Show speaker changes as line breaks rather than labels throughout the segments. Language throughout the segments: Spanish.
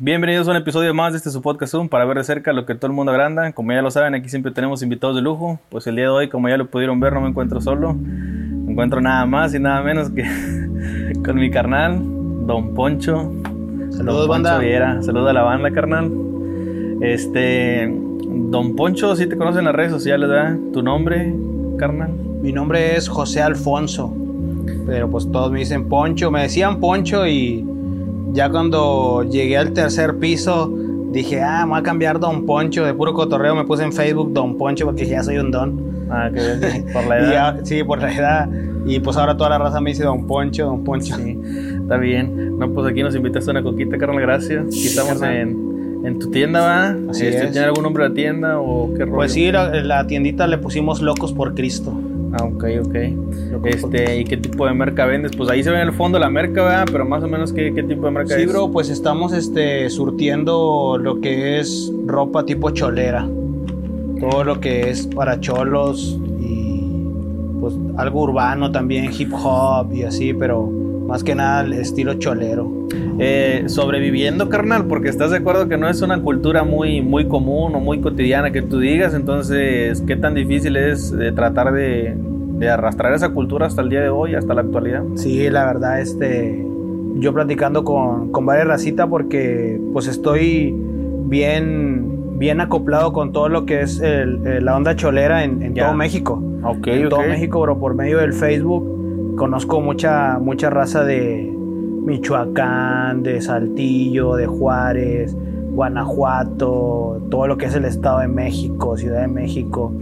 Bienvenidos a un episodio más de este su podcast Zoom para ver de cerca lo que todo el mundo agranda. Como ya lo saben, aquí siempre tenemos invitados de lujo. Pues el día de hoy, como ya lo pudieron ver, no me encuentro solo. Me encuentro nada más y nada menos que con mi carnal, Don Poncho.
Saludos,
Don Poncho. Viera. Saludos a la banda, carnal. Este, Don Poncho, si te conocen en las redes sociales, ¿verdad? ¿Tu nombre, carnal?
Mi nombre es José Alfonso, pero pues todos me dicen Poncho, me decían Poncho y ya cuando llegué al tercer piso dije, ah, me voy a cambiar Don Poncho, de puro cotorreo me puse en Facebook Don Poncho porque ya soy un don.
Ah, que bien, por la edad.
ya- sí, por la edad. Y pues ahora toda la raza me dice Don Poncho, Don Poncho.
Sí, está bien. No, pues aquí nos invitaste a una coquita, carnal, gracias. Aquí estamos en, en tu tienda, ¿va?
Así
Este,
es.
¿Tiene algún nombre la tienda o qué rollo?
Pues sí, la, la tiendita le pusimos Locos por Cristo.
Ah, ok, ok. Este, ¿y qué tipo de merca vendes? Pues ahí se ve en el fondo la merca, ¿verdad? Pero más o menos, ¿qué, qué tipo de merca
Sí,
es?
bro, pues estamos este, surtiendo lo que es ropa tipo cholera. Todo lo que es para cholos y pues algo urbano también, hip hop y así, pero más que nada el estilo cholero.
Eh, sobreviviendo, carnal, porque estás de acuerdo que no es una cultura muy, muy común o muy cotidiana que tú digas, entonces, ¿qué tan difícil es eh, tratar de, de arrastrar esa cultura hasta el día de hoy, hasta la actualidad?
Sí, la verdad, este, yo platicando con, con varias racitas porque pues estoy bien, bien acoplado con todo lo que es el- el- la onda cholera en, todo México. En todo. México, bro, por medio del Facebook, conozco mucha, mucha raza de Michoacán, de Saltillo, de Juárez, Guanajuato, todo lo que es el Estado de México, Ciudad de México,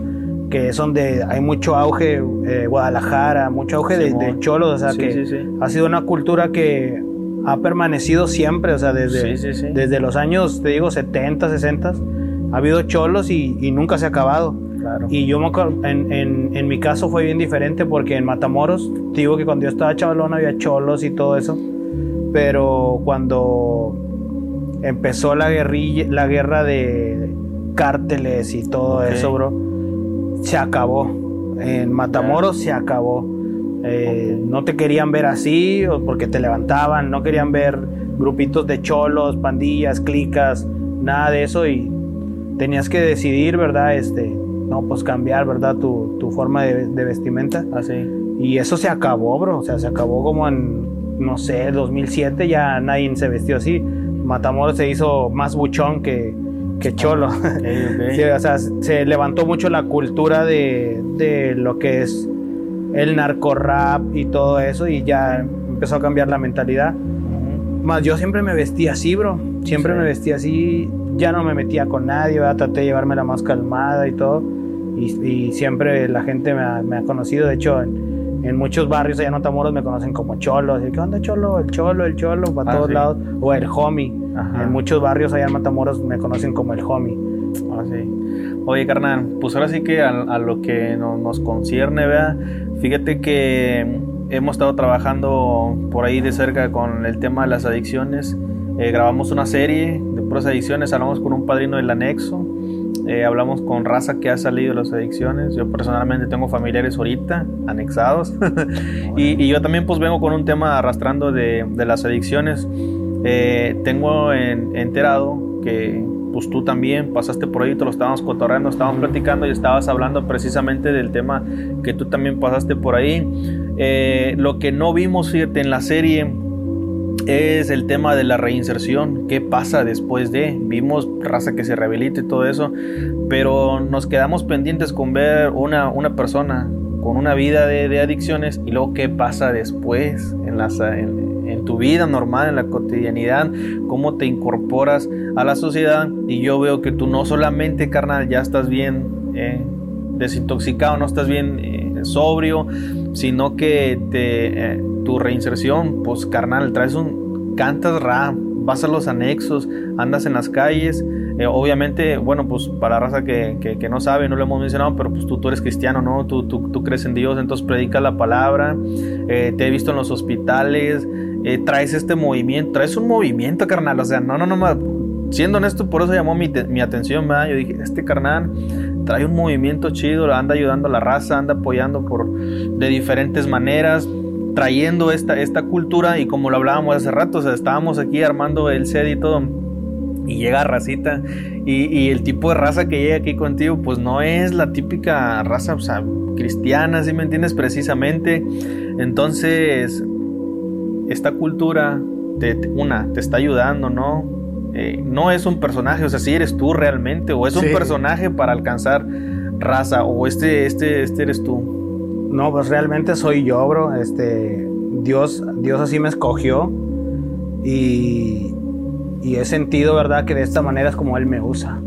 que es donde hay mucho auge, eh, Guadalajara, mucho auge de, cholos, o sea
Sí,
que
sí, sí.
ha sido una cultura que ha permanecido siempre, o sea, desde, desde los años, te digo, 70, 60, ha habido cholos y, y nunca se ha acabado.
Claro.
Y yo me acuerdo, en, en, en mi caso fue bien diferente porque en Matamoros, te digo que cuando yo estaba chavalón había cholos y todo eso, pero cuando empezó la guerrilla, la guerra de cárteles y todo
Ok.
eso, bro, se acabó. En Matamoros se acabó. Eh, No te querían ver así o porque te levantaban, no querían ver grupitos de cholos, pandillas, clicas, nada de eso y tenías que decidir, ¿verdad? Este, no, pues cambiar, ¿verdad? Tu, tu forma de, de vestimenta.
Así.
Y eso se acabó, bro. O sea, se acabó como en, no sé, 2007 ya nadie se vestió así. Matamoros se hizo más buchón que, que cholo.
Ok, ok.
Sí, o sea, se levantó mucho la cultura de, de lo que es el narco rap y todo eso y ya empezó a cambiar la mentalidad. Más yo siempre me vestía así, bro. Siempre
Sí.
me vestía así. Ya no me metía con nadie, ¿verdad? Traté de llevarme la más calmada y todo. Y, y siempre la gente me ha, me ha conocido. De hecho, en, en muchos barrios allá en Matamoros me conocen como Cholo. Así, ¿Qué onda, Cholo? El Cholo, el Cholo, para
Ah,
todos
sí.
lados. O el Homie.
Ajá.
En muchos barrios allá en Matamoros me conocen como el Homie.
Ah, sí. Oye, carnal, pues ahora sí que a, a lo que no- nos concierne, vea, fíjate que hemos estado trabajando por ahí de cerca con el tema de las adicciones. Eh, grabamos una serie de puras adicciones, hablamos con un padrino del anexo, eh, hablamos con raza que ha salido de las adicciones. Yo personalmente tengo familiares ahorita anexados y, y yo también pues vengo con un tema arrastrando de, de las adicciones. Eh, tengo en- enterado que pues tú también pasaste por ahí, te lo estábamos cotorreando, estábamos platicando y estabas hablando precisamente del tema que tú también pasaste por ahí. Eh, lo que no vimos, fíjate, en la serie es el tema de la reinserción, qué pasa después de, vimos raza que se rehabilita y todo eso, pero nos quedamos pendientes con ver una, una persona con una vida de, de adicciones y luego qué pasa después en, las, en, tu vida normal, en la cotidianidad, cómo te incorporas a la sociedad. Y yo veo que tú no solamente, carnal, ya estás bien eh, desintoxicado, no estás bien eh, sobrio, sino que te, eh, tu reinserción, pues carnal, traes un, cantas rap, vas a los anexos, andas en las calles, eh, obviamente, bueno, pues para la raza que, que, que, no sabe, no lo hemos mencionado, pero pues tú, tú eres cristiano, ¿no? Tú, tú, tú crees en Dios, entonces predicas la palabra, eh, te he visto en los hospitales, eh, traes este movimiento, traes un movimiento, carnal, o sea, no, no, no, siendo honesto, por eso llamó mi, mi atención, ¿verdad? Yo dije, este carnal trae un movimiento chido, anda ayudando a la raza, anda apoyando por, de diferentes maneras, trayendo esta, esta cultura. Y como lo hablábamos hace rato, o sea, estábamos aquí armando el set y todo y llega racita. Y, el tipo de raza que llega aquí contigo, pues no es la típica raza o sea, cristiana, ¿sí me entiendes? Precisamente. Entonces, esta cultura, te, una, te está ayudando, ¿no? Eh, no es un personaje, o sea, si eres tú realmente, o es un personaje para alcanzar raza, o este, este, este eres tú.
No, pues realmente soy yo, bro. Este, Dios, Dios así me escogió y, y he sentido, ¿verdad? Que de esta manera es como Él me usa.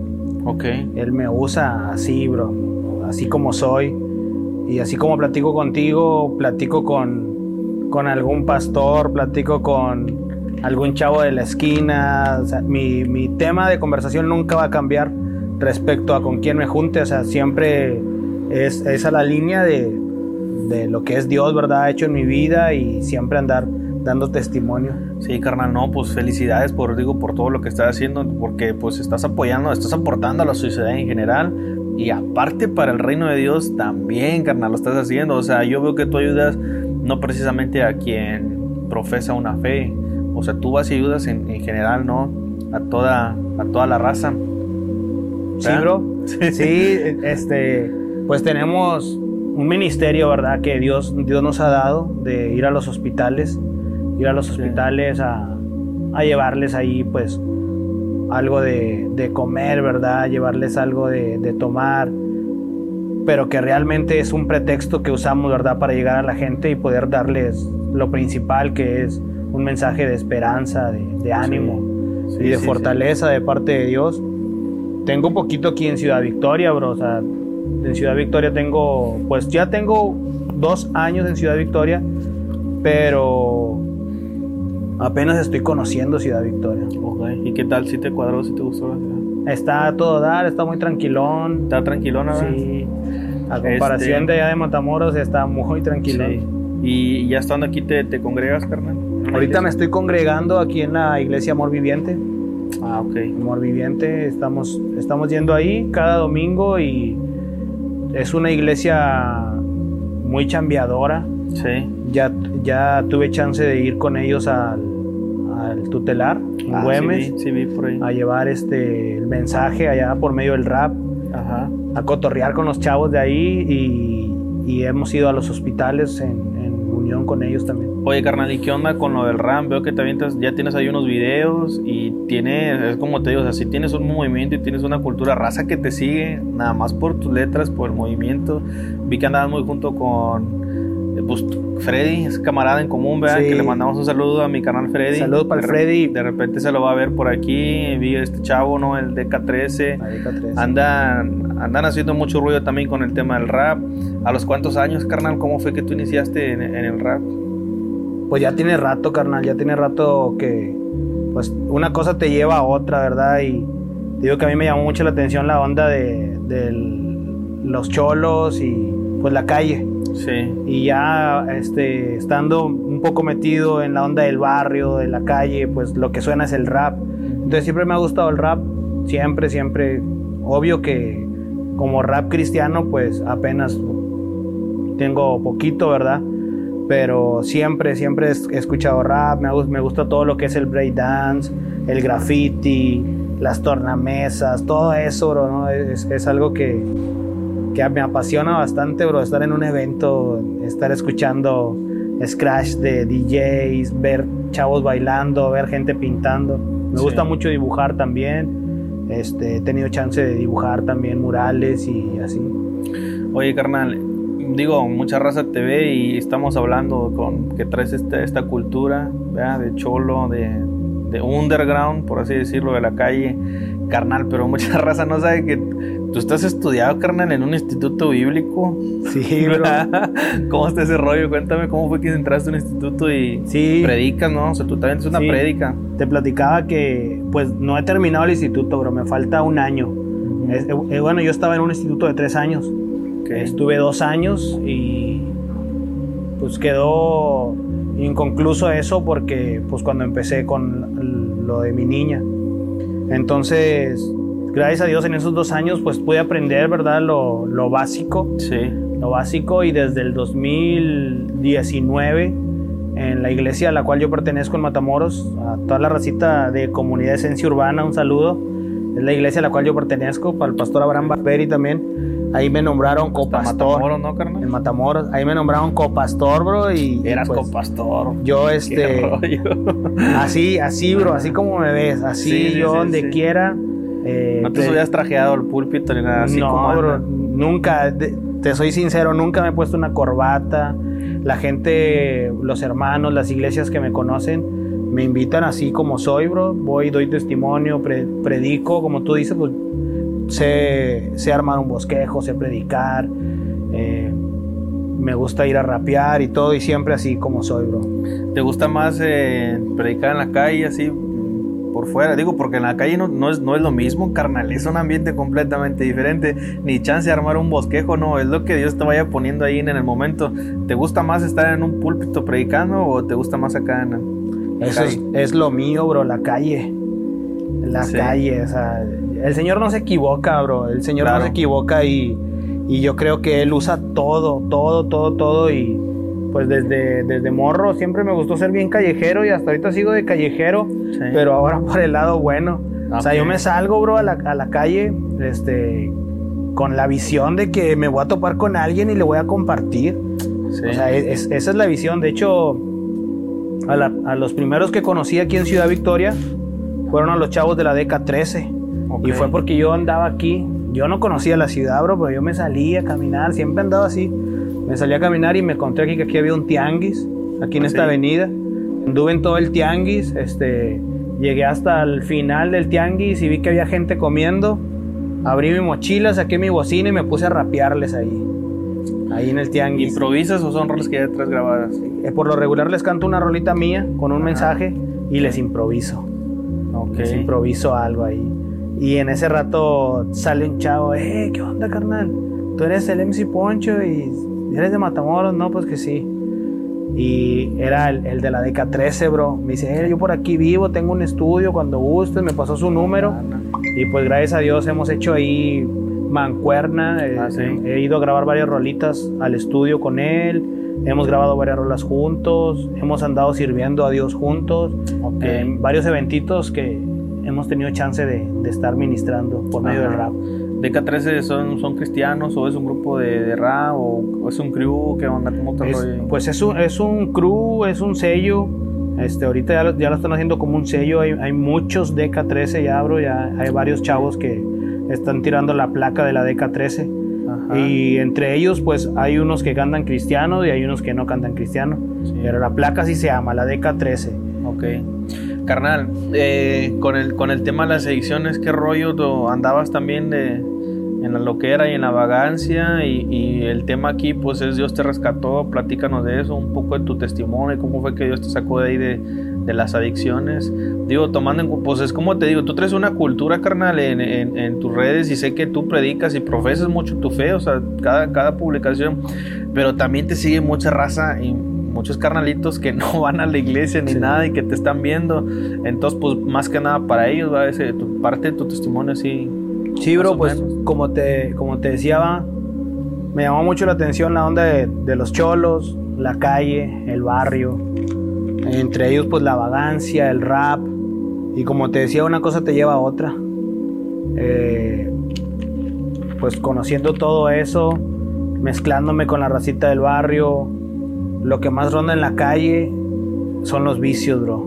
Ok.
Él me usa así, bro. Así como soy. Y así como platico contigo, platico con, con algún pastor, platico con algún chavo de la esquina. O sea, mi, mi tema de conversación nunca va a cambiar respecto a con quién me junte. O sea, siempre es, es a la línea de, de lo que es Dios, ¿verdad? Hecho en mi vida y siempre andar dando testimonio.
Sí, carnal, no, pues felicidades por, digo, por todo lo que estás haciendo, porque pues estás apoyando, estás aportando a la sociedad en general y aparte para el reino de Dios también, carnal, lo estás haciendo. O sea, yo veo que tú ayudas no precisamente a quien profesa una fe, o sea, tú vas y ayudas en, general, ¿no? A toda, a toda la raza.
Sí, bro. Sí. este, pues tenemos un ministerio, ¿verdad? Que Dios, Dios nos ha dado de ir a los hospitales ir a los hospitales a, llevarles ahí pues algo de, comer, ¿verdad? Llevarles algo de, tomar, pero que realmente es un pretexto que usamos, ¿verdad? Para llegar a la gente y poder darles lo principal que es un mensaje de esperanza, de, ánimo y de fortaleza de parte de Dios. Tengo poquito aquí en Ciudad Victoria, bro. O sea, en Ciudad Victoria tengo, pues ya tengo dos años en Ciudad Victoria, pero Apenas estoy conociendo Ciudad Victoria.
¿Y qué tal? ¿Si te cuadró? ¿Si te gustó la ciudad?
Está todo dar, está muy tranquilón.
¿Está tranquilón ahora?
Sí. A comparación este, de allá de Matamoros está muy tranquilón. Sí.
¿Y ya estando aquí te, te congregas, carnal?
Ahorita me estoy congregando aquí en la iglesia Amor Viviente.
Ah, ok.
Amor Viviente, estamos, estamos yendo ahí cada domingo y es una iglesia muy chambeadora.
Sí.
Ya, ya tuve chance de ir con ellos al, tutelar en ah, Güemes a llevar este el mensaje allá por medio del rap, a cotorrear con los chavos de ahí y, hemos ido a los hospitales en, unión con ellos también.
Oye, carnal, ¿y qué onda con lo del rap? Veo que también ya tienes ahí unos videos y tienes, es como te digo, o sea, si tienes un movimiento y tienes una cultura raza que te sigue, nada más por tus letras, por el movimiento. Vi que andabas muy junto con pues Freddy es camarada en común, ¿verdad? Que le mandamos un saludo a mi canal Freddy.
Saludos para Freddy.
De repente se lo va a ver por aquí. Vi este chavo, ¿no? El DK13. DK13. Andan, andan haciendo mucho ruido también con el tema del rap. ¿A los cuántos años, carnal? ¿Cómo fue que tú iniciaste en, el rap?
Pues ya tiene rato, carnal. Ya tiene rato que. Pues una cosa te lleva a otra, ¿verdad? Y digo que a mí me llamó mucho la atención la onda de, de los cholos y pues la calle
Sí.
Y ya este, estando un poco metido en la onda del barrio, de la calle, pues lo que suena es el rap. Entonces siempre me ha gustado el rap, siempre, siempre. Obvio que como rap cristiano, pues apenas tengo poquito, ¿verdad? Pero siempre, siempre he escuchado rap, me, me gusta todo lo que es el breakdance, el graffiti, las tornamesas, todo eso, bro, ¿no? es, es algo que, que me apasiona bastante, bro, estar en un evento, estar escuchando scratch de DJs, ver chavos bailando, ver gente pintando. Me gusta mucho dibujar también. Este, he tenido chance de dibujar también murales y así.
Oye, carnal, digo, mucha raza te ve y estamos hablando con que traes esta, esta cultura, de cholo, de, de underground, por así decirlo, de la calle, carnal, pero mucha raza no sabe que tú estás estudiado, carnal, en un instituto bíblico.
Sí, bro.
¿Cómo está ese rollo? Cuéntame cómo fue que entraste a un instituto y sí. predicas, ¿no? O sea, tú también es una prédica.
Te platicaba que, pues, no he terminado el instituto, bro, me falta un año. Eh, bueno, yo estaba en un instituto de tres años. Estuve dos años y pues quedó inconcluso eso porque pues cuando empecé con lo de mi niña. Entonces, gracias a Dios en esos dos años pues pude aprender, ¿verdad? Lo, lo básico.
Sí.
Lo básico y desde el 2019 en la iglesia a la cual yo pertenezco en Matamoros, a toda la racita de comunidad de esencia urbana, un saludo. Es la iglesia a la cual yo pertenezco, para el pastor Abraham Barberi también. Ahí me nombraron copastor.
Matamoros, ¿no, carnal?
En Matamoros. Ahí me nombraron copastor, bro. Y,
Eras
pues,
copastor.
Yo, este. Así, así, bro. Así como me ves. Así,
Sí, sí,
yo
sí,
donde quiera. eh,
No te
te-
subías trajeado al púlpito ni nada así
no,
como
bro,
anda.
nunca, de- te soy sincero, nunca me he puesto una corbata. La gente, los hermanos, las iglesias que me conocen, me invitan así como soy, bro. Voy, doy testimonio, pre- predico, como tú dices, pues sé, sé armar un bosquejo, sé predicar. eh, me gusta ir a rapear y todo, y siempre así como soy, bro.
¿Te gusta más eh, predicar en la calle así por fuera? Digo, porque en la calle no, no es, no es lo mismo, carnal. Es un ambiente completamente diferente. Ni chance de armar un bosquejo, no. Es lo que Dios te vaya poniendo ahí en el momento. ¿Te gusta más estar en un púlpito predicando o te gusta más acá en la
Eso es lo mío, bro, la calle. La
Sí.
calle, o sea, el Señor no se equivoca, bro. El Señor
Claro.
no se equivoca y, y yo creo que Él usa todo, todo, todo, todo. Y pues desde, desde morro siempre me gustó ser bien callejero y hasta ahorita sigo de callejero,
Sí.
pero ahora por el lado bueno. O sea, yo me salgo, bro, a la, a la calle, este, con la visión de que me voy a topar con alguien y le voy a compartir.
Sí.
O sea, es- esa es la visión. De hecho, a, la- a los primeros que conocí aquí en Ciudad Victoria fueron a los chavos de la DECA 13.
Ok.
Y fue porque yo andaba aquí. Yo no conocía la ciudad, bro, pero yo me salía a caminar. Siempre andaba así. Me salía a caminar y me encontré aquí que aquí había un tianguis, aquí en
Ah,
esta
sí.
avenida. Anduve en todo el tianguis. Este, llegué hasta el final del tianguis y vi que había gente comiendo. Abrí mi mochila, saqué mi bocina y me puse a rapearles ahí. Ahí en el tianguis.
¿Improvisas o son roles que ya traes grabadas?
Eh, por lo regular les canto una rolita mía con un
Ajá.
mensaje y les improviso.
Ok.
Les improviso algo ahí. Y en ese rato sale un chavo, eh, ¿qué onda, carnal? Tú eres el MC Poncho y eres de Matamoros, no, pues que sí. Y era el, el de la DK 13, bro. Me dice, eh, yo por aquí vivo, tengo un estudio, cuando gustes, me pasó su número. Y pues gracias a Dios hemos hecho ahí mancuerna. eh,
Ah, sí.
He ido a grabar varias rolitas al estudio con él. Hemos grabado varias rolas juntos. Hemos andado sirviendo a Dios juntos.
Ok.
En varios eventitos que hemos tenido chance de, de estar ministrando por medio
Ajá.
del rap.
¿DK13 son, son cristianos o es un grupo de, de rap o, o es un crew? ¿Qué onda? ¿Cómo te
Es- pues es un, es un crew, es un sello. Este, ahorita ya lo, ya lo están haciendo como un sello. Hay, hay muchos DK13 ya, bro. Ya hay varios chavos que están tirando la placa de la DK13.
Ajá.
Y entre ellos, pues hay unos que cantan cristiano y hay unos que no cantan cristiano.
Sí.
Pero la placa sí se llama, la DK13.
Ok. Carnal, eh, con, el, con el tema de las ediciones, ¿qué rollo tú andabas también de, en la loquera y en la vagancia? Y, el tema aquí, pues es Dios te rescató. Platícanos de eso, un poco de tu testimonio, cómo fue que Dios te sacó de ahí de, de las adicciones. Digo, tomando en pues es como te digo, tú traes una cultura, carnal, en, en- en tus redes y sé que tú predicas y profesas mucho tu fe, o sea, cada, cada publicación, pero también te sigue mucha raza y muchos carnalitos que no van a la iglesia ni
Sí.
nada y que te están viendo. Entonces, pues más que nada para ellos, va ese, tu, parte de tu testimonio así.
Sí, bro, pues como te, como te decía, va, me llamó mucho la atención la onda de, de los cholos, la calle, el barrio. Entre ellos, pues la vagancia, el rap. Y como te decía, una cosa te lleva a otra. Eh, pues conociendo todo eso, mezclándome con la racita del barrio, lo que más ronda en la calle son los vicios, bro.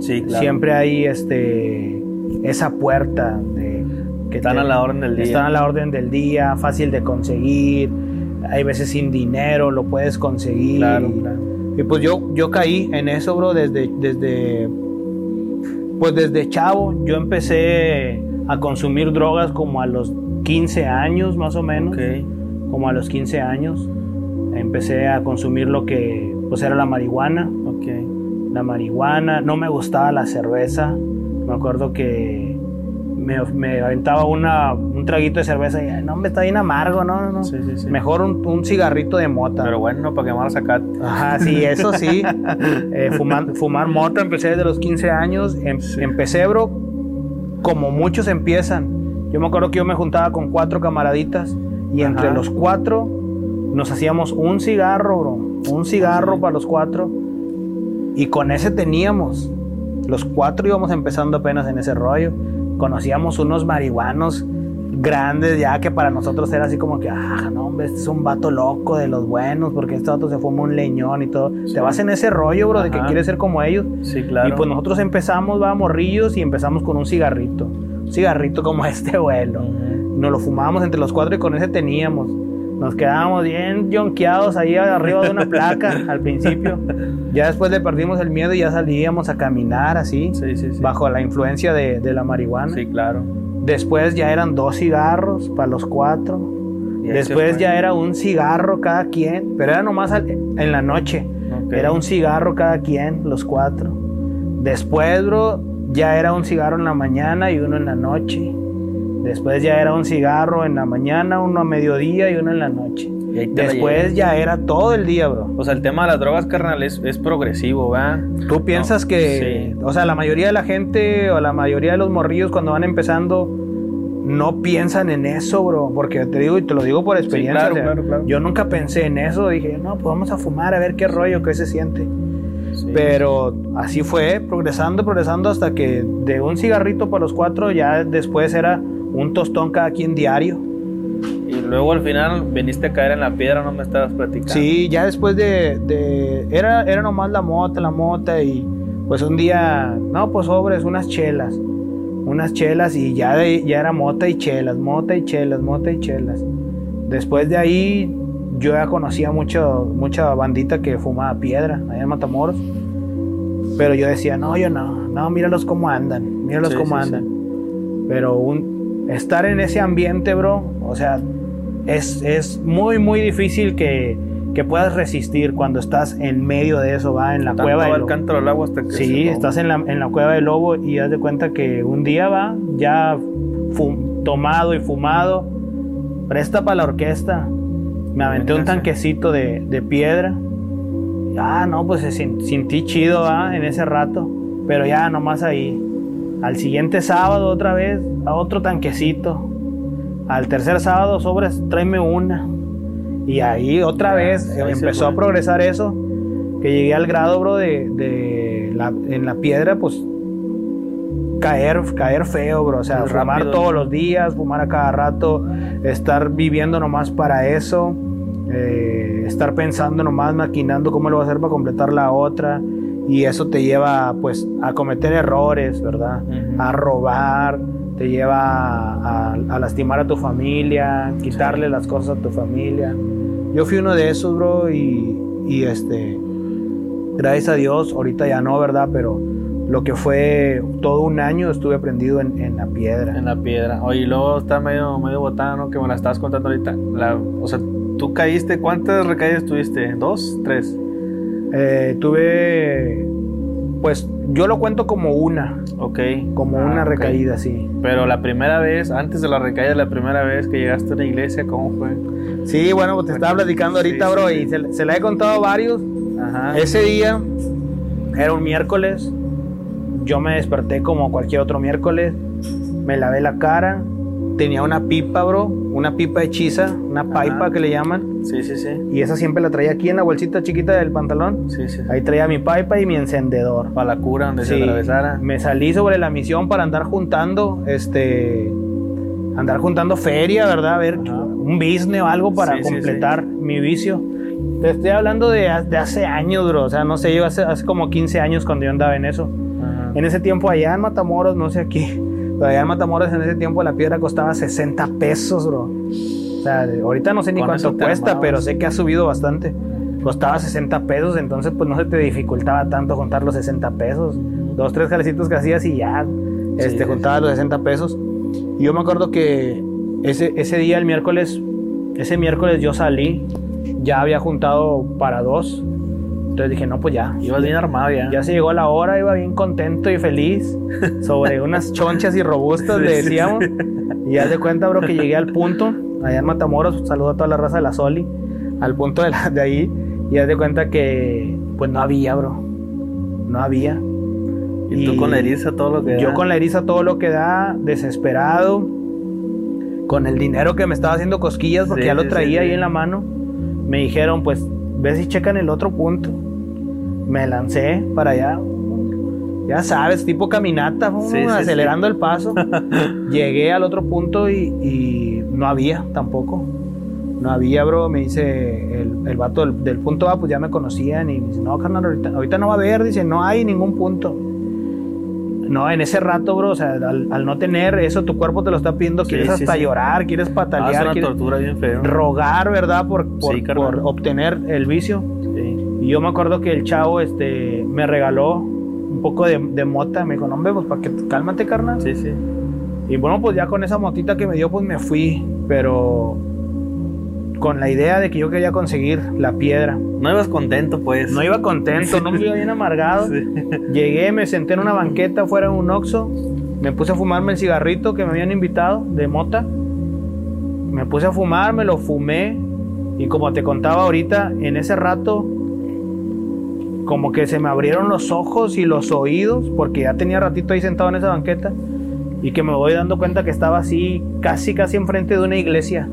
Sí, claro.
Siempre hay este esa puerta de que
Están
te-
a la orden del día.
Están a la orden del día, fácil de conseguir. Hay veces sin dinero lo puedes conseguir.
Claro, claro.
y pues yo, yo caí en eso, bro, desde, desde pues desde chavo. Yo empecé a consumir drogas como a los 15 años más o menos.
Ok,
Como a los 15 años. Empecé a consumir lo que pues era la marihuana
ok.
la marihuana, no me gustaba la cerveza. Me acuerdo que me, me aventaba una, un traguito de cerveza y no, me está bien amargo, no, no, no.
Sí, sí, sí.
Mejor un, un cigarrito de mota.
Pero bueno, para quemar acá.
Ajá, sí, eso sí. Eh, fumar, fumar mota empecé desde los 15 años. Em-
Sí.
Empecé, bro, como muchos empiezan. Yo me acuerdo que yo me juntaba con cuatro camaraditas y entre
Ajá.
los cuatro nos hacíamos un cigarro, bro. Un cigarro
Sí.
para los cuatro. Y con ese teníamos. Los cuatro íbamos empezando apenas en ese rollo. Conocíamos unos marihuanos grandes ya que para nosotros era así como que, ah, no, hombre, este es un vato loco de los buenos, porque este vato se fuma un leñón y todo. Te vas en ese rollo, bro, de que quieres ser como ellos.
Sí, claro.
Y pues nosotros empezamos, va, morrillos, y empezamos con un cigarrito. Un cigarrito como este vuelo. Nos lo fumábamos entre los cuatro y con ese teníamos. Nos quedábamos bien yonqueados ahí arriba de una placa al principio. Ya después le perdimos el miedo y ya salíamos a caminar así,
Sí, sí, sí.
bajo la influencia de, de la marihuana.
Sí, claro.
Después ya eran dos cigarros para los cuatro.
Y
Después ya era un cigarro cada quien, pero era nomás al- en la noche.
Ok.
Era un cigarro cada quien, los cuatro. Después, bro, ya era un cigarro en la mañana y uno en la noche. Después ya era un cigarro en la mañana, uno a mediodía y uno en la noche.
Y
Después ya era todo el día, bro.
O sea, el tema de las drogas, carnal, es, es progresivo, ¿verdad?
Tú piensas
No,
que,
sí.
o sea, la mayoría de la gente o la mayoría de los morrillos cuando van empezando no piensan en eso, bro, porque te digo y te lo digo por experiencia.
claro,
o sea,
claro, claro.
Yo nunca pensé en eso, dije, no, pues vamos a fumar a ver qué rollo, qué se siente.
Sí.
Pero así fue, progresando, progresando hasta que de un cigarrito para los cuatro ya después era un tostón cada quien diario.
Y luego al final viniste a caer en la piedra, no me estabas platicando.
Sí, ya después de, de- era, era nomás la mota, la mota y pues un día, no, pues sobres, unas chelas, unas chelas y ya, de- ya era mota y chelas, mota y chelas, mota y chelas. Después de ahí yo ya conocía mucho, mucha bandita que fumaba piedra allá en Matamoros, pero yo decía, no, yo no, no, míralos cómo andan, míralos
Sí,
cómo
sí, sí.
andan. Pero un, estar en ese ambiente, bro, o sea, es, es muy, muy difícil que, que puedas resistir cuando estás en medio de eso, va, en la
Tanto
cueva
va
del
al agua hasta que
Sí, estás en la, en la cueva del lobo y haz de cuenta que un día va, ya tomado y fumado, presta para la orquesta. Me aventé un tanquecito de, de piedra. Ah, no, pues se chido ¿va? en ese rato, pero ya nomás ahí. Al siguiente sábado otra vez, a otro tanquecito. Al tercer sábado, sobres, tráeme una. Y ahí otra vez
ahí
empezó a progresar eso. Que llegué al grado, bro, de, de la- en la piedra, pues caer, caer feo, bro. O sea,
Muy
fumar
rápido.
todos los días, fumar a cada rato, estar viviendo nomás para eso, eh, estar pensando nomás, maquinando cómo lo va a hacer para completar la otra. Y eso te lleva, pues, a cometer errores, ¿verdad? A robar, te lleva a, a lastimar a tu familia, quitarle las cosas a tu familia. Yo fui uno de esos, bro, y, y este, gracias a Dios, ahorita ya no, ¿verdad? Pero lo que fue todo un año estuve prendido en, en la piedra.
En la piedra. Oye, y luego está medio, medio botada, ¿no? Que me la estabas contando ahorita. La, o sea, tú caíste, ¿cuántas recaídas tuviste? ¿Dos? ¿Tres?
Eh, tuve, pues, yo lo cuento como una,
Ok.
como
Ah,
una recaída, sí.
Pero la primera vez, antes de la recaída, la primera vez que llegaste a la iglesia, ¿cómo fue?
Sí, bueno, pues te estaba platicando ahorita,
Sí,
bro,
sí,
y
sí.
se, se la he contado a varios.
Ajá.
Ese día era un miércoles. Yo me desperté como cualquier otro miércoles. Me lavé la cara. Tenía una pipa, bro. Una pipa hechiza. Una pipa que le llaman.
Sí, sí, sí.
Y esa siempre la traía aquí en la bolsita chiquita del pantalón.
Sí, sí.
Ahí traía mi pipa y mi encendedor.
Para la cura, donde se
Sí,
atravesara.
me salí sobre la misión para andar juntando, este, andar juntando feria, ¿verdad? A ver,
Ajá.
un business o algo para
Sí, sí,
completar mi vicio. Te estoy hablando de, de hace años, bro. O sea, no sé, yo hace, hace como 15 años cuando yo andaba en eso.
Ajá.
En ese tiempo allá en Matamoros, no sé aquí, pero allá en Matamoros en ese tiempo la piedra costaba 60 pesos, bro. O sea, ahorita no sé ni cuánto cuesta, pero sé que ha subido bastante. Costaba 60 pesos, entonces pues no se te dificultaba tanto juntar los 60 pesos. Dos, tres calecitos que hacías y ya este,
sí,
juntabas los 60 pesos. Y yo me acuerdo que ese, ese día, el miércoles, ese miércoles yo salí, ya había juntado para dos. Entonces dije, no, pues ya,
Ibas bien armado ya.
ya se llegó la hora, iba bien contento y feliz sobre unas chonchas y robustas, le decíamos. Y ya de cuenta, bro, que llegué al punto, allá en Matamoros, saludo a toda la raza de la Soli, al punto de, la- de ahí, y ya de cuenta que, pues no había, bro, no había.
Y tú con la eriza, todo lo que
Yo
da.
con la eriza todo lo que da, desesperado, con el dinero que me estaba haciendo cosquillas porque
Sí,
ya lo traía
sí,
ahí en la mano, me dijeron, pues, ve si checan el otro punto. Me lancé para allá. Ya sabes, tipo caminata,
Sí, sí,
acelerando el paso. Llegué al otro punto y, y no había tampoco. No había, bro. Me dice el, el vato del, del punto A, pues ya me conocían. Y me dice, no, carnal, ahorita, ahorita no va a haber. Dice, no hay ningún punto. No, en ese rato, bro, o sea, al, al no tener eso, tu cuerpo te lo está pidiendo, quieres hasta llorar, quieres
Ah, es
patalear,
una
quieres
tortura bien feo.
rogar, ¿verdad? Por, por obtener el vicio. Y yo me acuerdo que el chavo este, me regaló un poco de, de mota. Me dijo, no, hombre, pues para que cálmate, carnal.
sí, sí.
Y bueno, pues ya con esa motita que me dio, pues me fui. Pero con la idea de que yo quería conseguir la piedra.
No ibas contento, pues.
No iba contento, no me iba bien amargado.
Sí.
Llegué, me senté en una banqueta fuera de un Oxxo. Me puse a fumarme el cigarrito que me habían invitado de mota. Me puse a fumar, me lo fumé. Y como te contaba ahorita, en ese rato, como que se me abrieron los ojos y los oídos, porque ya tenía ratito ahí sentado en esa banqueta. Y que me voy dando cuenta que estaba así, casi, casi enfrente de una iglesia.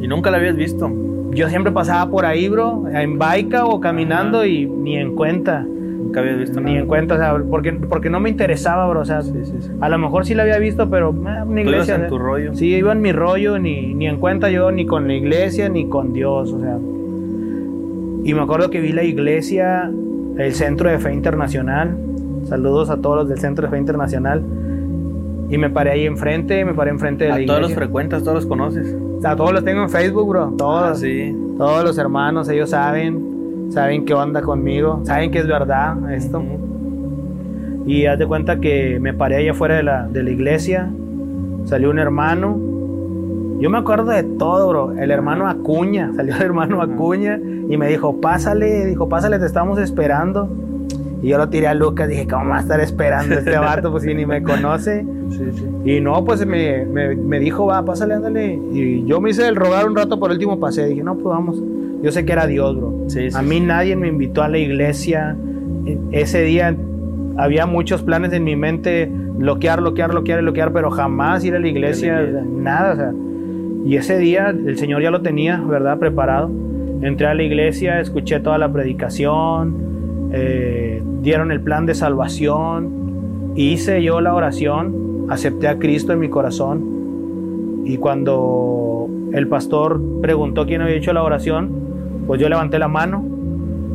Y nunca la habías visto.
Yo siempre pasaba por ahí, bro, en baica o caminando
Ajá.
y ni en cuenta.
Nunca habías visto
Ni
nada.
en cuenta, o sea, porque, porque no me interesaba, bro. O sea,
Sí, sí, sí.
a lo mejor sí la había visto, pero eh, una
Tú ibas
iglesia.
en
¿eh?
tu rollo.
Sí, iba en mi rollo, ni, ni en cuenta yo, ni con la iglesia, ni con Dios, o sea. Y me acuerdo que vi la iglesia, el Centro de Fe Internacional. Saludos a todos los del Centro de Fe Internacional. Y me paré ahí enfrente, me paré enfrente de la
A todos los
iglesia.
frecuentas, todos los conoces.
A todos los tengo en Facebook, bro. Todos.
Ah, sí.
Todos los hermanos, ellos saben, saben qué onda conmigo, saben que es verdad esto. Y haz de cuenta que me paré allá afuera de la, de la iglesia, salió un hermano. Yo me acuerdo de todo, bro. El hermano Acuña, salió el hermano Acuña y me dijo, pásale, dijo, pásale, te estamos esperando. Y yo lo tiré a Lucas, dije, ¿cómo va a estar esperando este vato? Pues si ni me conoce.
Sí, sí.
Y no, pues me, me, me dijo, va, pásale, ándale. Y yo me hice el rogar un rato, por último pasé. Dije, no, pues vamos. Yo sé que era Dios, bro.
Sí, sí,
a mí nadie me invitó a la iglesia. E- Ese día había muchos planes en mi mente, bloquear, bloquear, bloquear, bloquear, pero jamás ir a la iglesia, nada. O sea. Y ese día el Señor ya lo tenía, ¿verdad? Preparado. Entré a la iglesia, escuché toda la predicación, eh, dieron el plan de salvación, hice yo la oración, acepté a Cristo en mi corazón y cuando el pastor preguntó quién había hecho la oración, pues yo levanté la mano,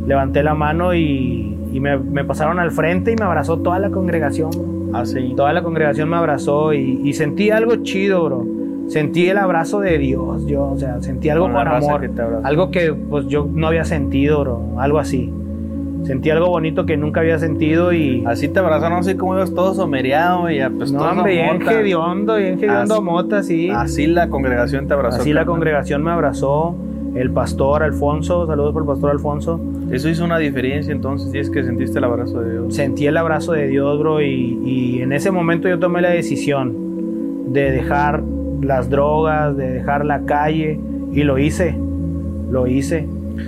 levanté la mano y, y me, me pasaron al frente y me abrazó toda la congregación.
Ah, sí.
Toda la congregación me abrazó y, y sentí algo chido, bro. Sentí el abrazo de Dios, yo, o sea, sentí algo
Con
con, amor,
que
algo que pues yo no había sentido, bro, algo así. Sentí algo bonito que nunca había sentido y
Así te abrazaron, así como ibas todo somereado y pues
no, hombre, bien hediondo, bien hediondo
Así-
mota, sí.
Así la congregación te abrazó.
Así la congregación me abrazó, el pastor Alfonso, saludos por el pastor Alfonso.
Eso hizo una diferencia entonces, si es que sentiste el abrazo de Dios.
Sentí el abrazo de Dios, bro, y, y en ese momento yo tomé la decisión de dejar las drogas, de dejar la calle, y lo hice, lo hice.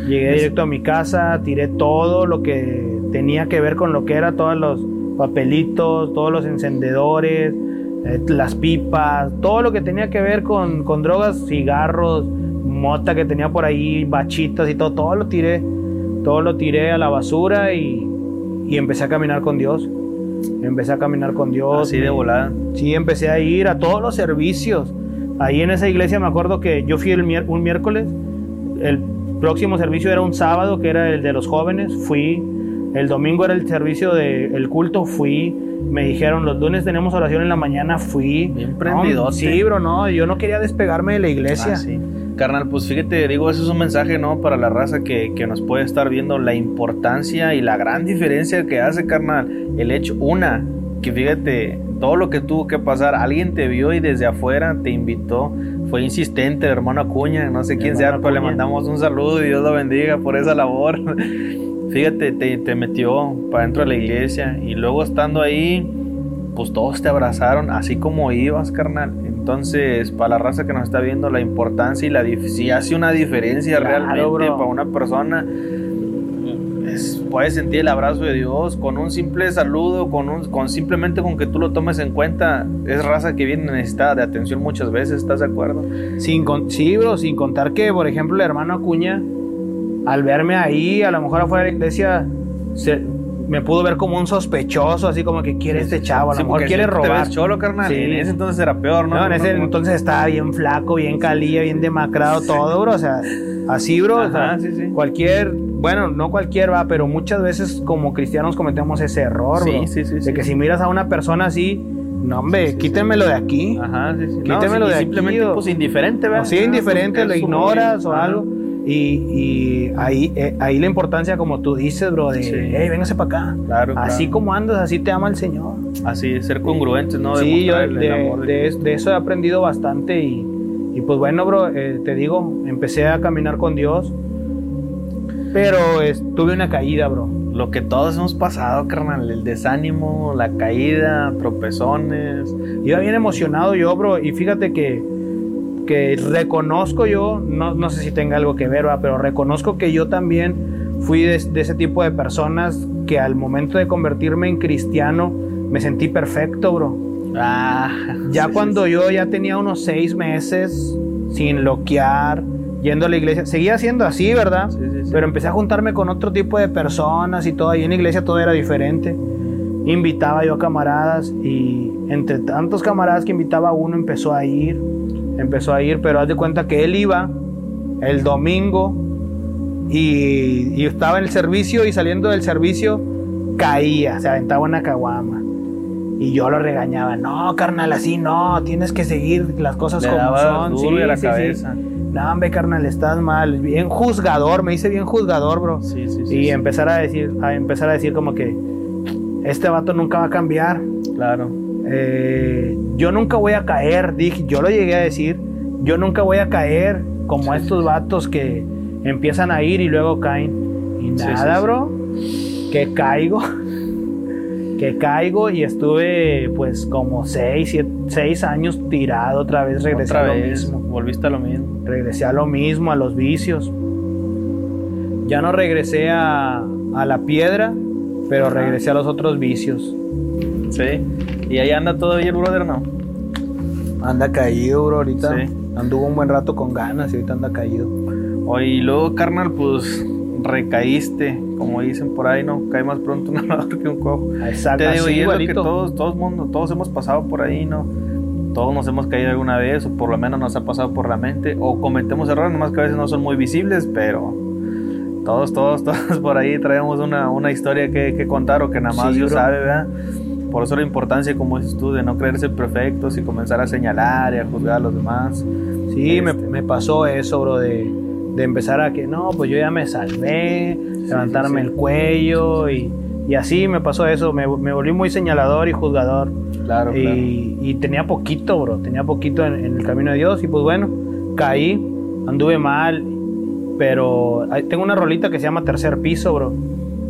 Llegué directo a mi casa, tiré todo lo que tenía que ver con lo que era, todos los papelitos, todos los encendedores, eh, las pipas, todo lo que tenía que ver con, con drogas, cigarros, mota que tenía por ahí, bachitas y todo, todo lo tiré, todo lo tiré a la basura y, y empecé a caminar con Dios. Empecé a caminar con Dios.
Así de volada.
Sí, empecé a ir a todos los servicios. Ahí en esa iglesia me acuerdo que yo fui el un miércoles, el próximo servicio era un sábado, que era el de los jóvenes, fui. El domingo era el servicio del culto, fui. Me dijeron, los lunes tenemos oración en la mañana, fui.
Bien
No,
prendidote.
sí, bro, no, yo no quería despegarme de la iglesia.
Ah, sí. Carnal, pues fíjate, digo, eso es un mensaje, ¿no? Para la raza que, que nos puede estar viendo la importancia y la gran diferencia que hace, carnal. El hecho, una, que fíjate, todo lo que tuvo que pasar, alguien te vio y desde afuera te invitó. Fue insistente hermano Acuña, no sé quién sea,
hermano
pero le
Acuña.
mandamos un saludo y Dios lo bendiga por esa labor. Fíjate, te, te metió para dentro de la iglesia y luego estando ahí, pues todos te abrazaron, así como ibas, carnal. Entonces, para la raza que nos está viendo, la importancia y la si hace una diferencia
Claro,
realmente
bro.
para una persona, puedes sentir el abrazo de Dios con un simple saludo, con un, con simplemente con que tú lo tomes en cuenta. Es raza que viene necesitada de atención muchas veces, ¿estás de acuerdo?
Sin con- sí, bro, sin contar que, por ejemplo, el hermano Acuña, al verme ahí, a lo mejor afuera de la iglesia, se- me pudo ver como un sospechoso, así como que quiere este chavo, a lo
Sí,
mejor quiere
si te
robar.
ves cholo, carnal.
Sí.
En ese entonces era peor, ¿no?
No, en ese
como-
entonces estaba bien flaco, bien calilla, bien demacrado todo, bro. O sea, así, bro. o sea,
Ajá, sí.
Cualquier, bueno, no cualquier va, pero muchas veces como cristianos cometemos ese error,
Sí,
bro.
sí, sí,
De que si miras a una persona así, no, hombre, quítenmelo de aquí.
Ajá, sí, sí.
Quítemelo
sí,
de aquí,
simplemente, pues indiferente, ¿verdad?
O sí, indiferente,
porque
lo ignoras o algo. Y, y ahí, eh, ahí la importancia, como tú dices, bro, de,
Sí.
hey, véngase para acá.
Claro,
Así
claro.
como andas, así te ama el Señor.
Así, ser congruentes, ¿no?
Sí, yo de,
amor
de es- de eso he aprendido bastante y, y pues bueno, bro, eh, te digo, empecé a caminar con Dios, pero es- tuve una caída, bro.
Lo que todos hemos pasado, carnal. El desánimo, la caída, tropezones.
Iba bien emocionado yo, bro, y fíjate que, que reconozco yo, no, no sé si tenga algo que ver, ¿va? pero reconozco que yo también fui de, de ese tipo de personas que al momento de convertirme en cristiano me sentí perfecto, bro.
Ah,
Ya
sí,
cuando
sí,
yo ya tenía unos seis meses sin loquear, yendo a la iglesia, seguía siendo así, ¿verdad?
Sí, sí, sí.
Pero empecé a juntarme con otro tipo de personas y todo, ahí en la iglesia todo era diferente. Invitaba yo a camaradas y entre tantos camaradas que invitaba uno empezó a ir, empezó a ir, pero haz de cuenta que él iba el domingo y, y estaba en el servicio y saliendo del servicio caía, se aventaba una caguama. Y yo lo regañaba, no, carnal, así no, tienes que seguir las cosas
Le
como son. Sí,
la
sí, sí. No, hombre, carnal, estás mal. Bien juzgador, me hice bien juzgador, bro.
Sí, sí, sí.
y
sí.
empezar a decir, a empezar a decir como que este vato nunca va a cambiar.
Claro.
Eh, yo nunca voy a caer, dije, yo lo llegué a decir, yo nunca voy a caer como
Sí,
estos vatos que empiezan a ir y luego caen. Y nada, bro, que caigo, que caigo y estuve pues como seis, siete- seis años tirado otra vez, regresé
Otra
a lo
vez.
mismo
Volviste a lo mismo.
regresé a lo mismo, a los vicios. Ya no regresé a, a la piedra, pero
Ajá.
regresé a los otros vicios.
Sí. Y ahí anda todavía el brother, ¿no?
Anda caído, bro, ahorita.
Sí.
Anduvo un buen rato con ganas y ahorita anda caído.
Oye, y luego, carnal, pues recaíste, como dicen por ahí, ¿no? Cae más pronto un hablador que un cojo.
Exacto,
Te digo, y es lo que todos, todos mundo, todos hemos pasado por ahí, ¿no? Todos nos hemos caído alguna vez, o por lo menos nos ha pasado por la mente, o cometemos errores, nomás que a veces no son muy visibles, pero todos, todos, todos por ahí traemos una, una historia que, que contar o que nada más
Sí,
Dios
bro.
sabe, ¿verdad? Por eso la importancia, como dices tú, de no creerse perfectos y comenzar a señalar y a juzgar a los demás.
Sí, me,
Este.
me pasó eso, bro, de, de empezar a que no, pues yo ya me salvé, levantarme
sí, sí.
el cuello y, y así me pasó eso. Me, me volví muy señalador y juzgador.
Claro, claro.
y, y tenía poquito, bro, tenía poquito en, en el camino de Dios y pues bueno, caí, anduve mal, pero ahí tengo una rolita que se llama Tercer Piso, bro.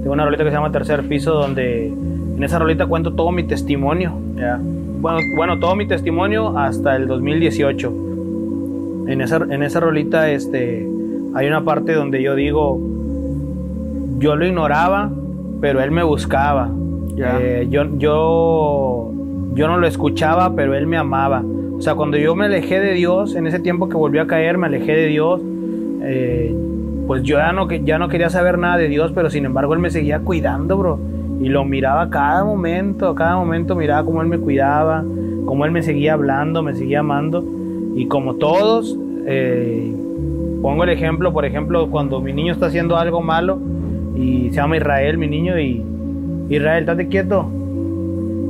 Tengo una rolita que se llama Tercer Piso donde en esa rolita cuento todo mi testimonio.
Ya.
Bueno, bueno todo mi testimonio hasta el 2018. En esa, en esa rolita este, hay una parte donde yo digo, yo lo ignoraba, pero él me buscaba. Eh, yo, yo, yo no lo escuchaba, pero él me amaba. O sea, cuando yo me alejé de Dios, en ese tiempo que volví a caer, me alejé de Dios, eh, pues yo ya no, ya no quería saber nada de Dios, pero sin embargo él me seguía cuidando, bro. Y lo miraba cada momento, cada momento miraba cómo él me cuidaba, cómo él me seguía hablando, me seguía amando. Y como todos, eh, pongo el ejemplo, por ejemplo, cuando mi niño está haciendo algo malo y se llama Israel, mi niño, y Israel, estate quieto.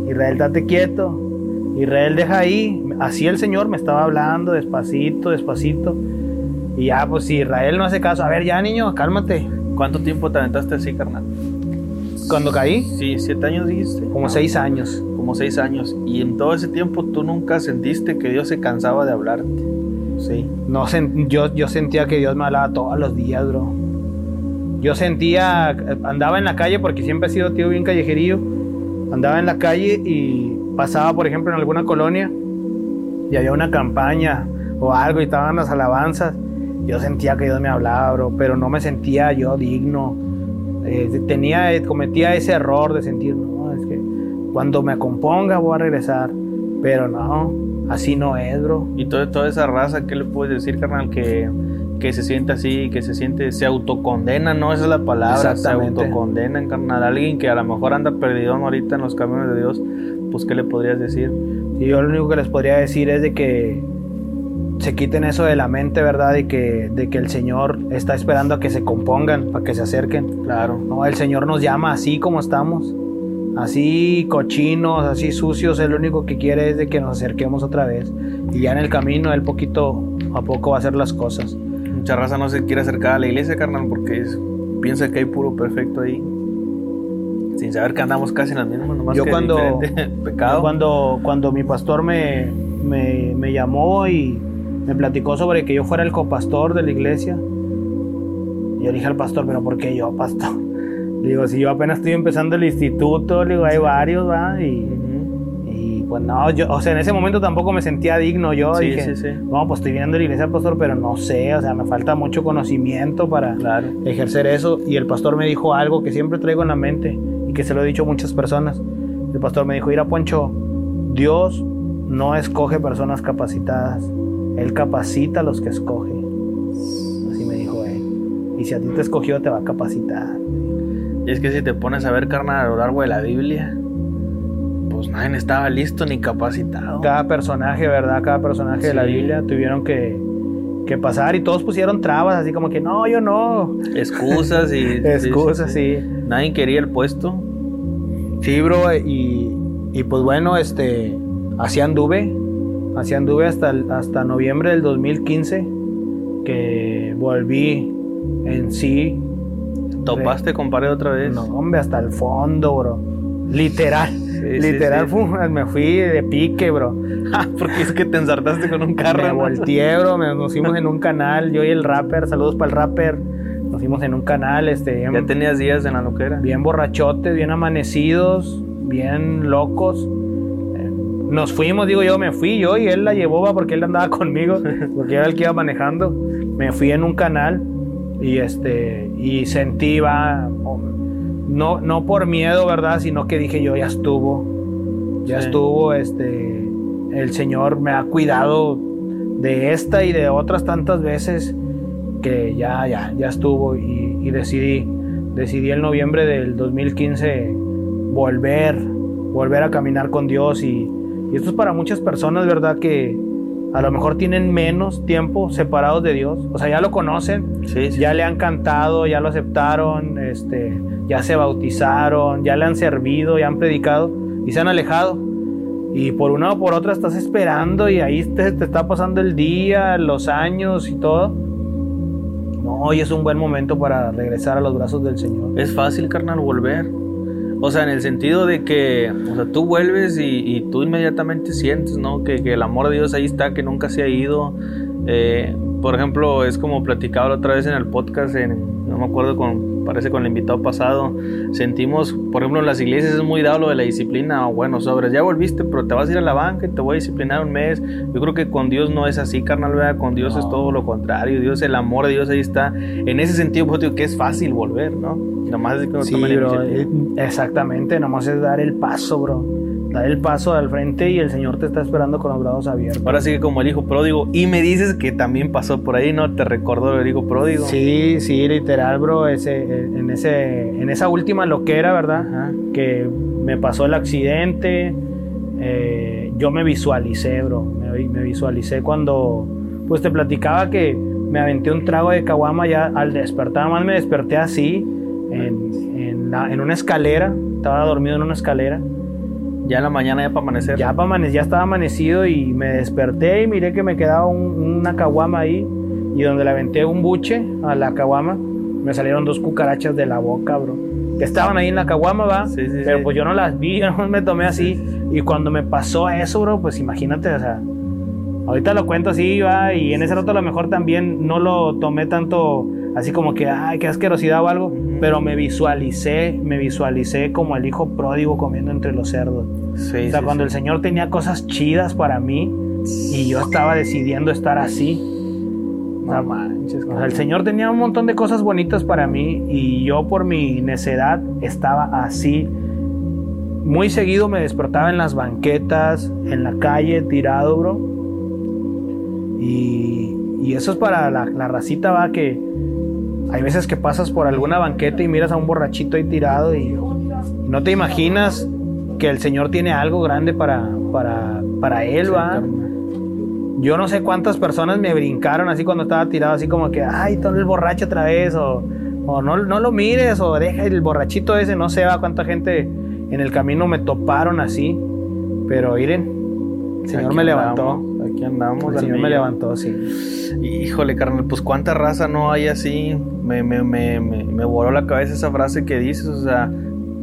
Israel, estate quieto. Israel, deja ahí. Así el Señor me estaba hablando despacito, despacito. Y ya, pues si Israel no hace caso, a ver, ya niño, cálmate.
¿Cuánto tiempo te aventaste así, carnal?
Cuando caí,
Sí, siete años dijiste.
como seis años.
Como seis años. Y en todo ese tiempo tú nunca sentiste que Dios se cansaba de hablarte.
Sí. No yo, yo sentía que Dios me hablaba todos los días, bro. Yo sentía, andaba en la calle porque siempre he sido tío bien callejerillo. Andaba en la calle y pasaba, por ejemplo, en alguna colonia y había una campaña o algo y estaban las alabanzas. Yo sentía que Dios me hablaba, bro, pero no me sentía yo digno. Eh, tenía, cometía ese error de sentir, no, es que cuando me componga voy a regresar. Pero no, así no es, bro.
Y todo, toda esa raza, ¿qué le puedes decir, carnal? Que, que se siente así, que se siente, se autocondena, ¿no? Esa es la palabra, se autocondenan, carnal. Alguien que a lo mejor anda perdido ahorita en los caminos de Dios, pues ¿qué le podrías decir?
Y yo lo único que les podría decir es de que se quiten eso de la mente, ¿verdad? De que, de que el Señor está esperando a que se compongan, para que se acerquen.
Claro.
No, el Señor nos llama así como estamos. Así cochinos, así sucios, el único que quiere es de que nos acerquemos otra vez. Y ya en el camino, él poquito a poco va a hacer las cosas.
Mucha raza no se quiere acercar a la iglesia, carnal, porque piensa que hay puro perfecto ahí. Sin saber que andamos casi en las mismas, nomás
yo
que
cuando,
pecado.
cuando, cuando mi pastor me, me, me llamó y me platicó sobre que yo fuera el copastor de la iglesia. Yo dije al pastor, pero ¿por qué yo, pastor? Digo, si yo apenas estoy empezando el instituto, digo, hay varios, ¿va? Y, y pues no, yo, o sea, en ese momento tampoco me sentía digno yo.
Sí,
dije,
sí, sí.
no, pues estoy viendo la iglesia, pastor, pero no sé, o sea, me falta mucho conocimiento para
Claro.
ejercer eso. Y el pastor me dijo algo que siempre traigo en la mente y que se lo he dicho a muchas personas. El pastor me dijo, mira, Poncho, Dios no escoge personas capacitadas, Él capacita a los que escoge. Así me dijo él. Y si a ti te escogió, te va a capacitar.
Y es que si te pones a ver, carnal, a lo largo de la Biblia, pues nadie estaba listo ni capacitado.
Cada personaje, ¿verdad? Cada personaje de la. Biblia tuvieron que, que pasar y todos pusieron trabas, así como que no, yo no.
Excusas y...
Excusas, sí.
Nadie quería el puesto.
Sí, bro, y, y pues bueno, este, así anduve, así anduve hasta, hasta noviembre del 2015, que volví en sí,
¿Topaste con pared otra vez?
no, hombre, hasta el fondo, bro, literal,
sí,
literal,
sí.
fu- me fui de pique, bro,
Porque es que te ensartaste con un carro.
me
¿no?
volteé, bro, nos fuimos en un canal, yo y el rapper, saludos para el rapper, nos fuimos en un canal, este,
Ya tenías días en la loquera.
bien borrachotes, bien amanecidos, bien locos. Nos fuimos, digo yo, me fui yo y él la llevó va, porque él andaba conmigo, porque era el que iba manejando. Me fui en un canal y este y sentí va no no por miedo, ¿verdad? Sino que dije yo ya estuvo. Ya
Sí.
estuvo este el Señor me ha cuidado de esta y de otras tantas veces que ya, ya, ya estuvo y, y decidí, decidí en noviembre del 2015 volver, volver a caminar con Dios y, y esto es para muchas personas, ¿verdad? Que a lo mejor tienen menos tiempo separados de Dios, o sea, ya lo conocen,
Sí, sí.
ya le han cantado, ya lo aceptaron, este, ya se bautizaron, ya le han servido, ya han predicado y se han alejado. Y por una o por otra estás esperando y ahí te, te está pasando el día, los años y todo. No, hoy es un buen momento para regresar a los brazos del Señor.
Es fácil, carnal, volver. O sea, en el sentido de que, o sea, tú vuelves y, y tú inmediatamente sientes, ¿no? Que, que el amor de Dios ahí está, que nunca se ha ido. Eh, por ejemplo, es como platicaba la otra vez en el podcast, en, no me acuerdo con, parece con el invitado pasado, sentimos, por ejemplo, en las iglesias es muy dado lo de la disciplina, o bueno, sobres, ya volviste, pero te vas a ir a la banca y te voy a disciplinar un mes. Yo creo que con Dios no es así, carnal, ¿verdad? Con Dios es todo lo contrario, Dios, el amor de Dios ahí está. En ese sentido, pues digo que es fácil volver, ¿no? Nomás es que no
Sí, bro, eh, exactamente, nomás es dar el paso, bro. Dar el paso al frente y el Señor te está esperando con los brazos abiertos.
Ahora sí que como el hijo pródigo. Y me dices que también pasó por ahí, ¿no? Te recordó el hijo pródigo.
Sí, sí, literal, bro. Ese, en, ese, en esa última loquera, ¿verdad? Que me pasó el accidente. eh, yo me visualicé, bro. Me, vi- me visualicé cuando, pues te platicaba que me aventé un trago de caguama ya al despertar. Más me desperté así, en, en, la- en una escalera. Estaba dormido en una escalera.
Ya en la mañana, ya para amanecer.
Ya, pa' amane- ya estaba amanecido y me desperté y miré que me quedaba un- una caguama ahí. Y donde le aventé un buche a la caguama, me salieron dos cucarachas de la boca, bro. Que estaban ahí en la caguama, va.
Sí, sí,
pero
sí.
pues yo no las vi, yo no me tomé así. Y cuando me pasó eso, bro, pues imagínate, o sea. Ahorita lo cuento así, va. Y en ese rato a lo mejor también no lo tomé tanto así como que, ay, qué asquerosidad o algo. Pero me visualicé, me visualicé como el hijo pródigo comiendo entre los cerdos.
Sí,
O sea,
sí,
cuando
sí.
el Señor tenía cosas chidas para mí y yo estaba decidiendo estar así.
No manches,
o sea, el Señor tenía un montón de cosas bonitas para mí y yo por mi necedad estaba así. Muy seguido me despertaba en las banquetas, en la calle, tirado, bro. Y, Y eso es para la, la racita, va, que hay veces que pasas por alguna banqueta y miras a un borrachito ahí tirado y, no te imaginas que el Señor tiene algo grande para, para, para él, va. Yo no sé cuántas personas me brincaron así cuando estaba tirado, así como que, ay, todo el borracho otra vez, o, o no, no lo mires, o deja el borrachito ese, no sé va cuánta gente en el camino me toparon así. Pero miren, el Señor me levantó.
Aquí andamos.
El Señor me levantó, sí.
Híjole, carnal, pues cuánta raza no hay así. Me, me, me, me, voló la cabeza esa frase que dices, o sea,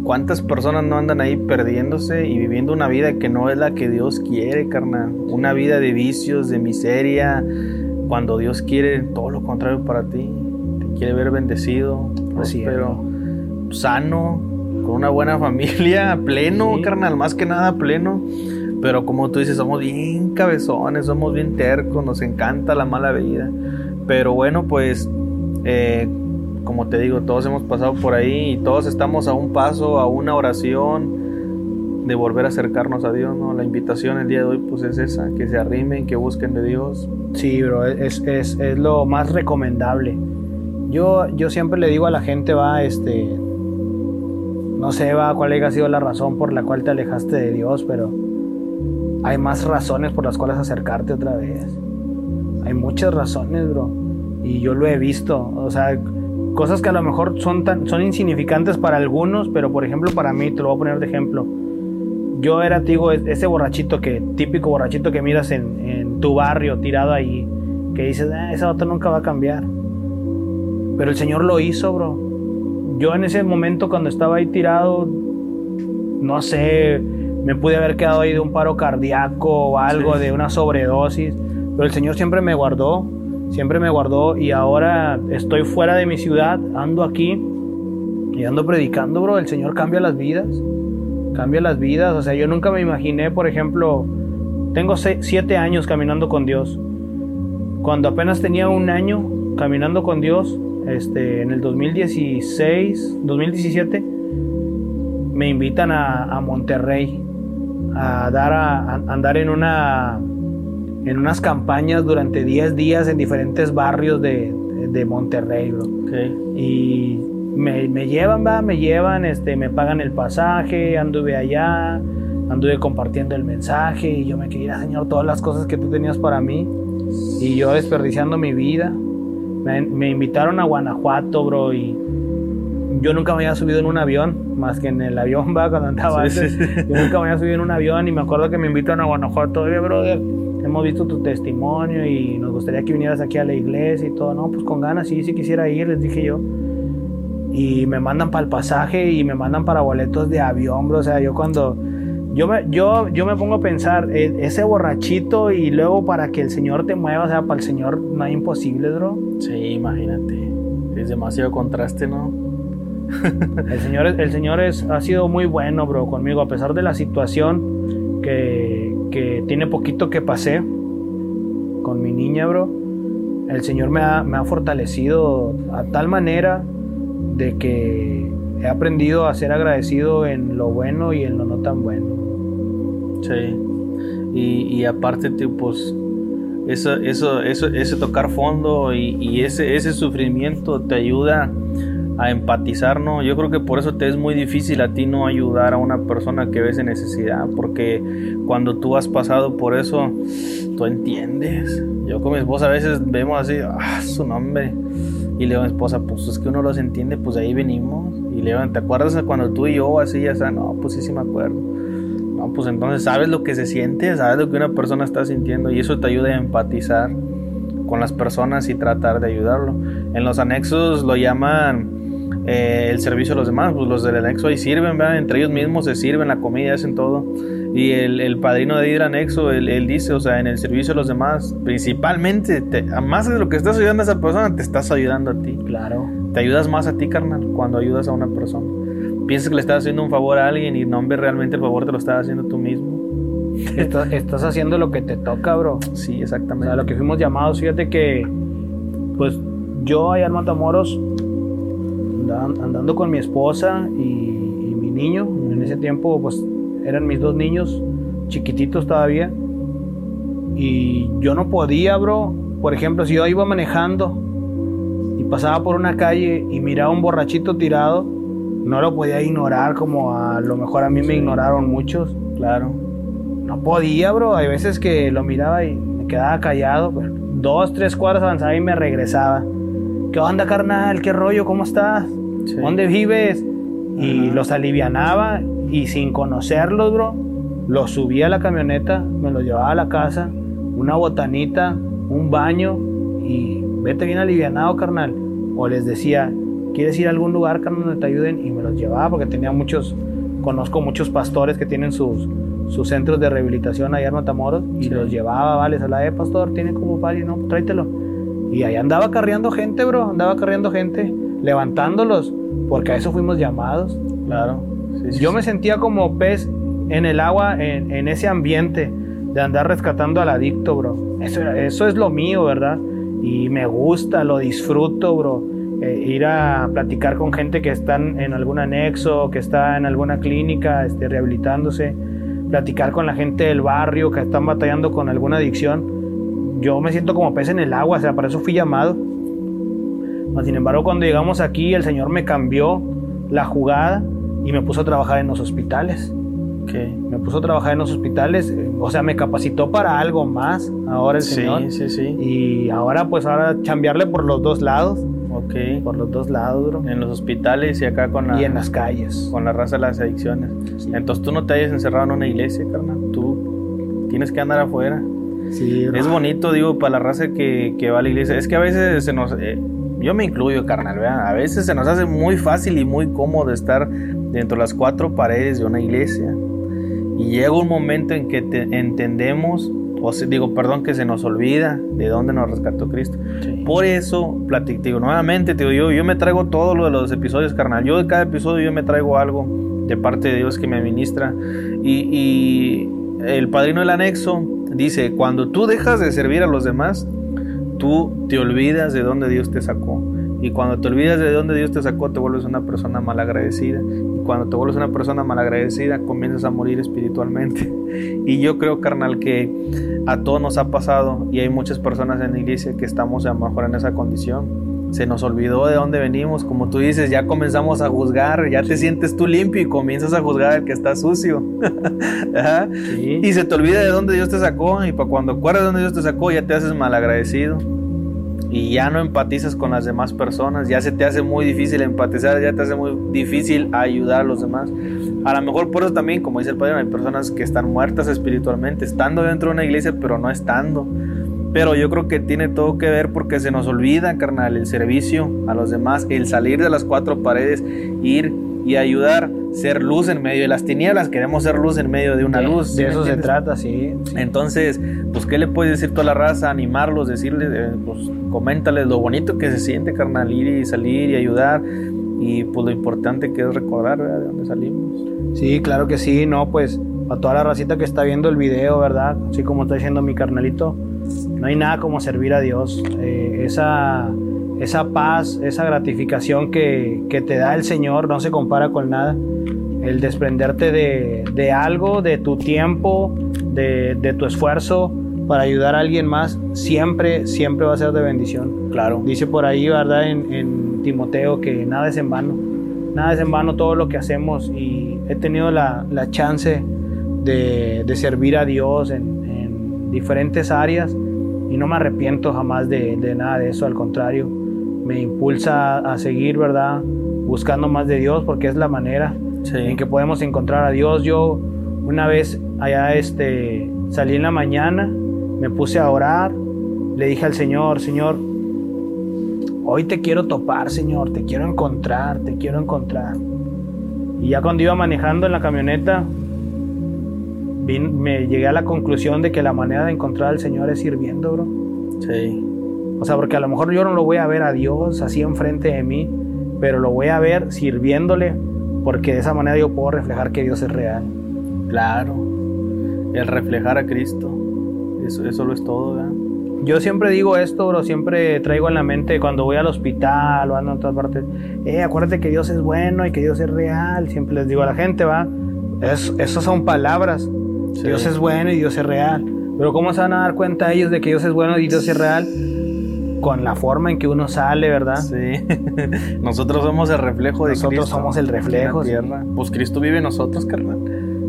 cuántas personas no andan ahí perdiéndose y viviendo una vida que no es la que Dios quiere, carnal. Una vida de vicios, de miseria, cuando Dios quiere todo lo contrario para ti. Te quiere ver bendecido, próspero, sano, con una buena familia, pleno, carnal, más que nada pleno. Pero como tú dices, somos bien cabezones, somos bien tercos, nos encanta la mala vida. Pero bueno, pues, eh, como te digo, todos hemos pasado por ahí y todos estamos a un paso, a una oración de volver a acercarnos a Dios, ¿no? La invitación el día de hoy, pues es esa, que se arrimen, que busquen de Dios.
Sí, bro, es, es, es lo más recomendable. Yo, yo siempre le digo a la gente, va, este, no sé, va, cuál haya sido la razón por la cual te alejaste de Dios, pero hay más razones por las cuales acercarte otra vez. Hay muchas razones, bro. Y yo lo he visto. O sea, cosas que a lo mejor son, tan, son insignificantes para algunos, pero por ejemplo para mí, te lo voy a poner de ejemplo. Yo era, digo, ese borrachito que, típico borrachito que miras en, tu barrio, tirado ahí, que dices, ah, esa otra nunca va a cambiar. Pero el Señor lo hizo, bro yo en ese momento cuando estaba ahí tirado, no sé, me pude haber quedado ahí de un paro cardíaco o algo, de una sobredosis, pero el Señor siempre me guardó, siempre me guardó y ahora estoy fuera de mi ciudad, ando aquí y ando predicando, bro, el Señor cambia las vidas, cambia las vidas, o sea, yo nunca me imaginé, por ejemplo, tengo siete años caminando con Dios, cuando apenas tenía un año caminando con Dios, este, en el 2016, 2017, me invitan a, Monterrey a dar a, andar en una en unas campañas durante 10 días en diferentes barrios de, Monterrey, bro. Y me, llevan, va, me llevan, este, me pagan el pasaje, anduve allá, anduve compartiendo el mensaje y yo me quería, Señor, todas las cosas que tú tenías para mí y yo desperdiciando mi vida. Me, invitaron a Guanajuato, bro, y yo nunca me había subido en un avión, más que en el avión, va, cuando andaba Yo nunca me había subido en un avión y me acuerdo que me invitan a Guanajuato, oye, brother, hemos visto tu testimonio y nos gustaría que vinieras aquí a la iglesia y todo. No, pues con ganas, sí, sí quisiera ir, les dije yo. Y me mandan para el pasaje y me mandan para boletos de avión, bro. O sea, yo cuando yo me, yo, yo me pongo a pensar, e, ese borrachito y luego para que el Señor te mueva, o sea, para el Señor no hay imposible, bro.
Sí, imagínate. Es demasiado contraste, ¿no?
El Señor, el señor es, ha sido muy bueno, bro, conmigo, a pesar de la situación que, que tiene poquito que pasé con mi niña, bro. El Señor me ha, me ha fortalecido a tal manera de que he aprendido a ser agradecido en lo bueno y en lo no tan bueno.
Sí. Y, y aparte, pues, eso, eso, eso, ese tocar fondo y, y, ese, ese sufrimiento te ayuda a empatizar, ¿no? Yo creo que por eso te es muy difícil a ti no ayudar a una persona que ves en necesidad, porque cuando tú has pasado por eso, tú entiendes. Yo con mi esposa a veces vemos así, ah, su nombre, y le digo a mi esposa, pues es que uno los entiende, pues ahí venimos. Y le digo, ¿te acuerdas cuando tú y yo así, ya sea? No, pues sí, sí me acuerdo. No, pues entonces sabes lo que se siente, sabes lo que una persona está sintiendo y eso te ayuda a empatizar con las personas y tratar de ayudarlo. En los anexos lo llaman eh, el servicio a los demás, pues los del anexo ahí sirven, ¿verdad? entre ellos mismos se sirven la comida, hacen todo. Y el, el padrino de ir anexo, él, él, dice, o sea, en el servicio a los demás, principalmente, te, más de lo que estás ayudando a esa persona, te estás ayudando a ti.
Claro.
Te ayudas más a ti, carnal, cuando ayudas a una persona. Piensas que le estás haciendo un favor a alguien y no, hombre, realmente el favor te lo estás haciendo tú mismo.
Estás, estás haciendo lo que te toca, bro.
Sí, exactamente.
O sea, lo que fuimos llamados, fíjate que, pues, yo allá en Matamoros andando con mi esposa y, mi niño. En ese tiempo, pues eran mis dos niños, chiquititos todavía. Y yo no podía, bro, por ejemplo, si yo iba manejando y pasaba por una calle y miraba un borrachito tirado, no lo podía ignorar como a lo mejor a mí me ignoraron muchos.
Claro.
No podía, bro. Hay veces que lo miraba y me quedaba callado. Pero dos, tres cuadras avanzaba y me regresaba. ¿Qué onda, carnal? ¿Qué rollo? ¿Cómo estás?
Sí.
¿Dónde vives? Y
Ajá.
los alivianaba y sin conocerlos, bro, los subía a la camioneta, me los llevaba a la casa, una botanita, un baño y vete bien alivianado, carnal. O les decía, ¿quieres ir a algún lugar, carnal, donde te ayuden? Y me los llevaba porque tenía muchos, conozco muchos pastores que tienen sus, sus centros de rehabilitación allá en Matamoros y
Sí.
los llevaba, vale, a la eh, pastor, tiene como pari, no, tráetelo. Y ahí andaba carreando gente, bro, andaba carreando gente, levantándolos, porque a eso fuimos llamados.
Claro. Sí, sí,
Yo
sí.
me sentía como pez en el agua, en, en ese ambiente de andar rescatando al adicto, bro. Eso, eso es lo mío, ¿verdad? Y me gusta, lo disfruto, bro. Eh, ir a platicar con gente que están en algún anexo, que está en alguna clínica, este, rehabilitándose. Platicar con la gente del barrio que están batallando con alguna adicción. Yo me siento como pez en el agua, o sea, para eso fui llamado. Mas, Sin embargo, cuando llegamos aquí, el Señor me cambió la jugada y me puso a trabajar en los hospitales.
Ok.
Me puso a trabajar en los hospitales, o sea, me capacitó para algo más ahora el
Sí,
Señor.
sí, sí.
Y ahora, pues, ahora chambearle por los dos lados,
Ok.
por los dos lados, bro.
En los hospitales y acá con la,
Y en las calles.
con la raza de las adicciones. Entonces tú no te hayas encerrado en una iglesia, carnal. Tú tienes que andar afuera.
Sí.
Es bonito, digo, para la raza que, que va a la iglesia. Es que a veces se nos... eh, yo me incluyo, carnal, ¿verdad? A veces se nos hace muy fácil y muy cómodo estar dentro de las cuatro paredes de una iglesia. Y llega un momento en que te- entendemos, o se- digo, perdón, que se nos olvida de dónde nos rescató Cristo.
Sí.
Por eso, platico, digo, nuevamente, te digo, yo, yo me traigo todo lo de los episodios, carnal. Yo de cada episodio yo me traigo algo de parte de Dios que me ministra. Y, y el padrino del anexo dice, cuando tú dejas de servir a los demás, tú te olvidas de dónde Dios te sacó. Y cuando te olvidas de dónde Dios te sacó, te vuelves una persona malagradecida. Y cuando te vuelves una persona malagradecida, comienzas a morir espiritualmente. Y yo creo, carnal, que a todos nos ha pasado y hay muchas personas en la iglesia que estamos a lo mejor en esa condición. Se nos olvidó de dónde venimos, como tú dices, ya comenzamos a juzgar, ya te sientes tú limpio y comienzas a juzgar al que está sucio.
Sí.
Y se te olvida de dónde Dios te sacó y para cuando acuerdas de dónde Dios te sacó ya te haces malagradecido y ya no empatizas con las demás personas, ya se te hace muy difícil empatizar, ya te hace muy difícil ayudar a los demás. A lo mejor por eso también, como dice el padre, hay personas que están muertas espiritualmente, estando dentro de una iglesia, pero no estando. Pero yo creo que tiene todo que ver porque se nos olvida, carnal, el servicio a los demás, el salir de las cuatro paredes, ir y ayudar, ser luz en medio de las tinieblas. Queremos ser luz en medio de una
de,
luz.
de
¿sí
eso se trata, sí.
Entonces, pues, ¿qué le puedes decir toda la raza? Animarlos, decirles, eh, pues, coméntales lo bonito que se siente, carnal, ir y salir y ayudar. Y pues lo importante que es recordar, ¿verdad? De dónde salimos.
Sí, claro que sí, no, pues a toda la racita que está viendo el video, ¿verdad? Así como está diciendo mi carnalito, no hay nada como servir a Dios. Eh, esa, esa paz, esa gratificación que, que te da el Señor no se compara con nada. El desprenderte de, de algo, de tu tiempo, de, de tu esfuerzo para ayudar a alguien más, siempre, siempre va a ser de bendición.
Claro.
Dice por ahí, ¿verdad? En, en Timoteo que nada es en vano. Nada es en vano todo lo que hacemos y he tenido la, la chance de, de servir a Dios en, en diferentes áreas y no me arrepiento jamás de, de nada de eso, al contrario, me impulsa a seguir, ¿verdad? Buscando más de Dios porque es la manera
Sí.
en que podemos encontrar a Dios. Yo una vez allá este, salí en la mañana, me puse a orar, le dije al Señor, Señor, hoy te quiero topar, Señor, te quiero encontrar, te quiero encontrar. Y ya cuando iba manejando en la camioneta, vin- me llegué a la conclusión de que la manera de encontrar al Señor es sirviendo, bro.
Sí.
O sea, porque a lo mejor yo no lo voy a ver a Dios así enfrente de mí, pero lo voy a ver sirviéndole, porque de esa manera yo puedo reflejar que Dios es real.
Claro. El reflejar a Cristo. Eso, eso lo es todo, ¿verdad?
Yo siempre digo esto, bro, siempre traigo en la mente cuando voy al hospital o ando en todas partes, eh, acuérdate que Dios es bueno y que Dios es real, siempre les digo a la gente, va, es, esas son palabras,
Sí.
Dios es bueno y Dios es real, Pero ¿cómo se van a dar cuenta ellos de que Dios es bueno y Dios es real? Con la forma en que uno sale, ¿verdad?
Sí. nosotros somos el reflejo de
Nosotros
Cristo.
somos el reflejo.
en
sí.
la tierra. Pues Cristo vive en nosotros, carnal.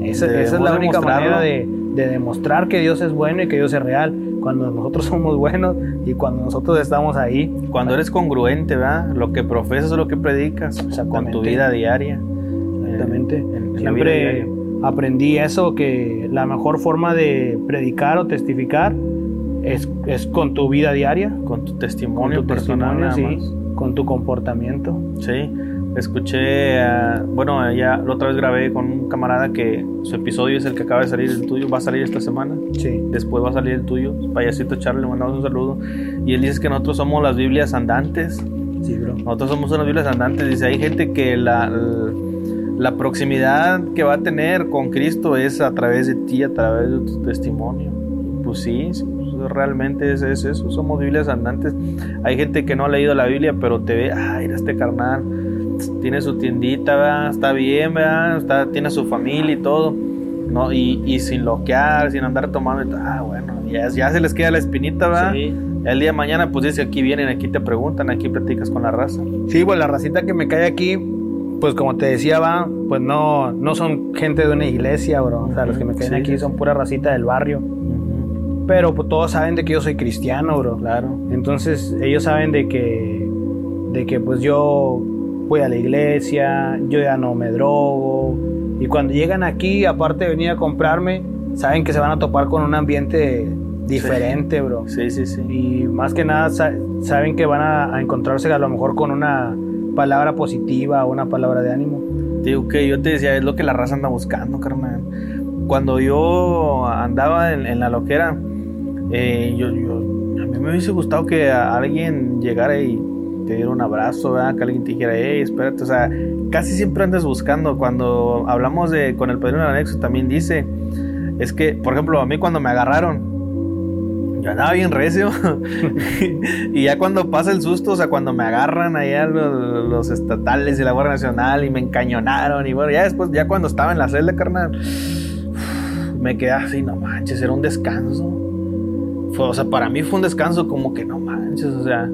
Esa, esa es la única manera de, de demostrar que Dios es bueno y que Dios es real. Cuando nosotros somos buenos y cuando nosotros estamos ahí.
Cuando eres congruente, ¿verdad? Lo que profesas es lo que predicas con tu vida diaria.
Exactamente.
Eh, en- en la vida
Siempre
diaria.
Aprendí eso, que la mejor forma de predicar o testificar es, es con tu vida diaria,
Con tu
con
testimonio
tu
personal.
testimonio, sí, con tu comportamiento.
Sí, escuché, ah, bueno, ya la otra vez grabé con un camarada que su episodio es el que acaba de salir, el tuyo va a salir esta semana,
Sí.
después va a salir el tuyo, payasito Charlie, le mandamos un saludo, y él dice que nosotros somos las Biblias andantes,
Sí, bro.
nosotros somos unas Biblias andantes, dice, hay gente que la, la proximidad que va a tener con Cristo es a través de ti, a través de tu testimonio, pues sí, sí, pues realmente es, es eso, somos Biblias andantes, hay gente que no ha leído la Biblia, pero te ve, ay, este carnal, tiene su tiendita, ¿verdad? está bien, ¿verdad? Está, tiene su familia y todo, ¿no? Y, y sin loquear, sin andar tomando, ah, bueno, ya, ya se les queda la espinita, ¿verdad?
Sí.
El día de mañana, pues dice, aquí vienen, aquí te preguntan, aquí platicas con la raza.
Sí, pues la racita que me cae aquí, pues como te decía, va, pues no, no son gente de una iglesia, bro. O sea, los que me caen
Sí,
aquí
sí,
son pura racita del barrio. Pero pues todos saben de que yo soy cristiano, bro.
Claro.
Entonces ellos saben de que, de que pues yo voy a la iglesia, yo ya no me drogo. Y cuando llegan aquí, aparte de venir a comprarme, saben que se van a topar con un ambiente diferente, bro.
Sí, sí, sí.
Y más que nada sa- saben que van a, a encontrarse a lo mejor con una palabra positiva o una palabra de ánimo.
Digo que yo te decía, es lo que la raza anda buscando, carnal. Cuando yo andaba en, la loquera, eh, yo, a mí me hubiese gustado que alguien llegara y te diera un abrazo, ¿verdad? que alguien te dijera, hey, espérate, o sea, casi siempre andas buscando. Cuando hablamos de con el padrino del anexo, también dice, es que, por ejemplo, a mí cuando me agarraron, yo andaba bien recio. y ya cuando pasa el susto, o sea, cuando me agarran allá los, estatales y la Guardia Nacional y me encañonaron, y bueno, ya después, ya cuando estaba en la celda, carnal, me quedé así, no manches, era un descanso. O sea, para mí fue un descanso como que no manches, o sea,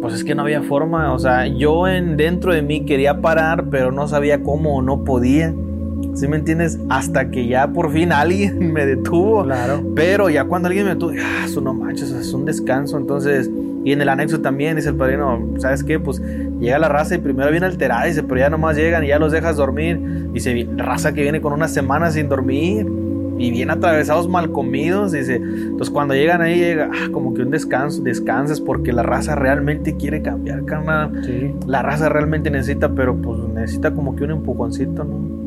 pues es que no había forma, o sea, yo en dentro de mí quería parar, pero no sabía cómo o no podía. ¿Sí me entiendes? Hasta que ya por fin alguien me detuvo.
Claro.
Pero ya cuando alguien me detuvo, ah, eso no manches, es un descanso. Entonces, y en el anexo también dice el padrino, ¿sabes qué? Pues llega la raza y primero viene alterada, dice, pero ya nomás llegan y ya los dejas dormir. Dice, raza que viene con una semana sin dormir y bien atravesados, mal comidos. Dice, entonces cuando llegan ahí, llega ah, como que un descanso, descansas porque la raza realmente quiere cambiar, carnal.
Sí,
La raza realmente necesita, pero pues necesita como que un empujoncito, ¿no?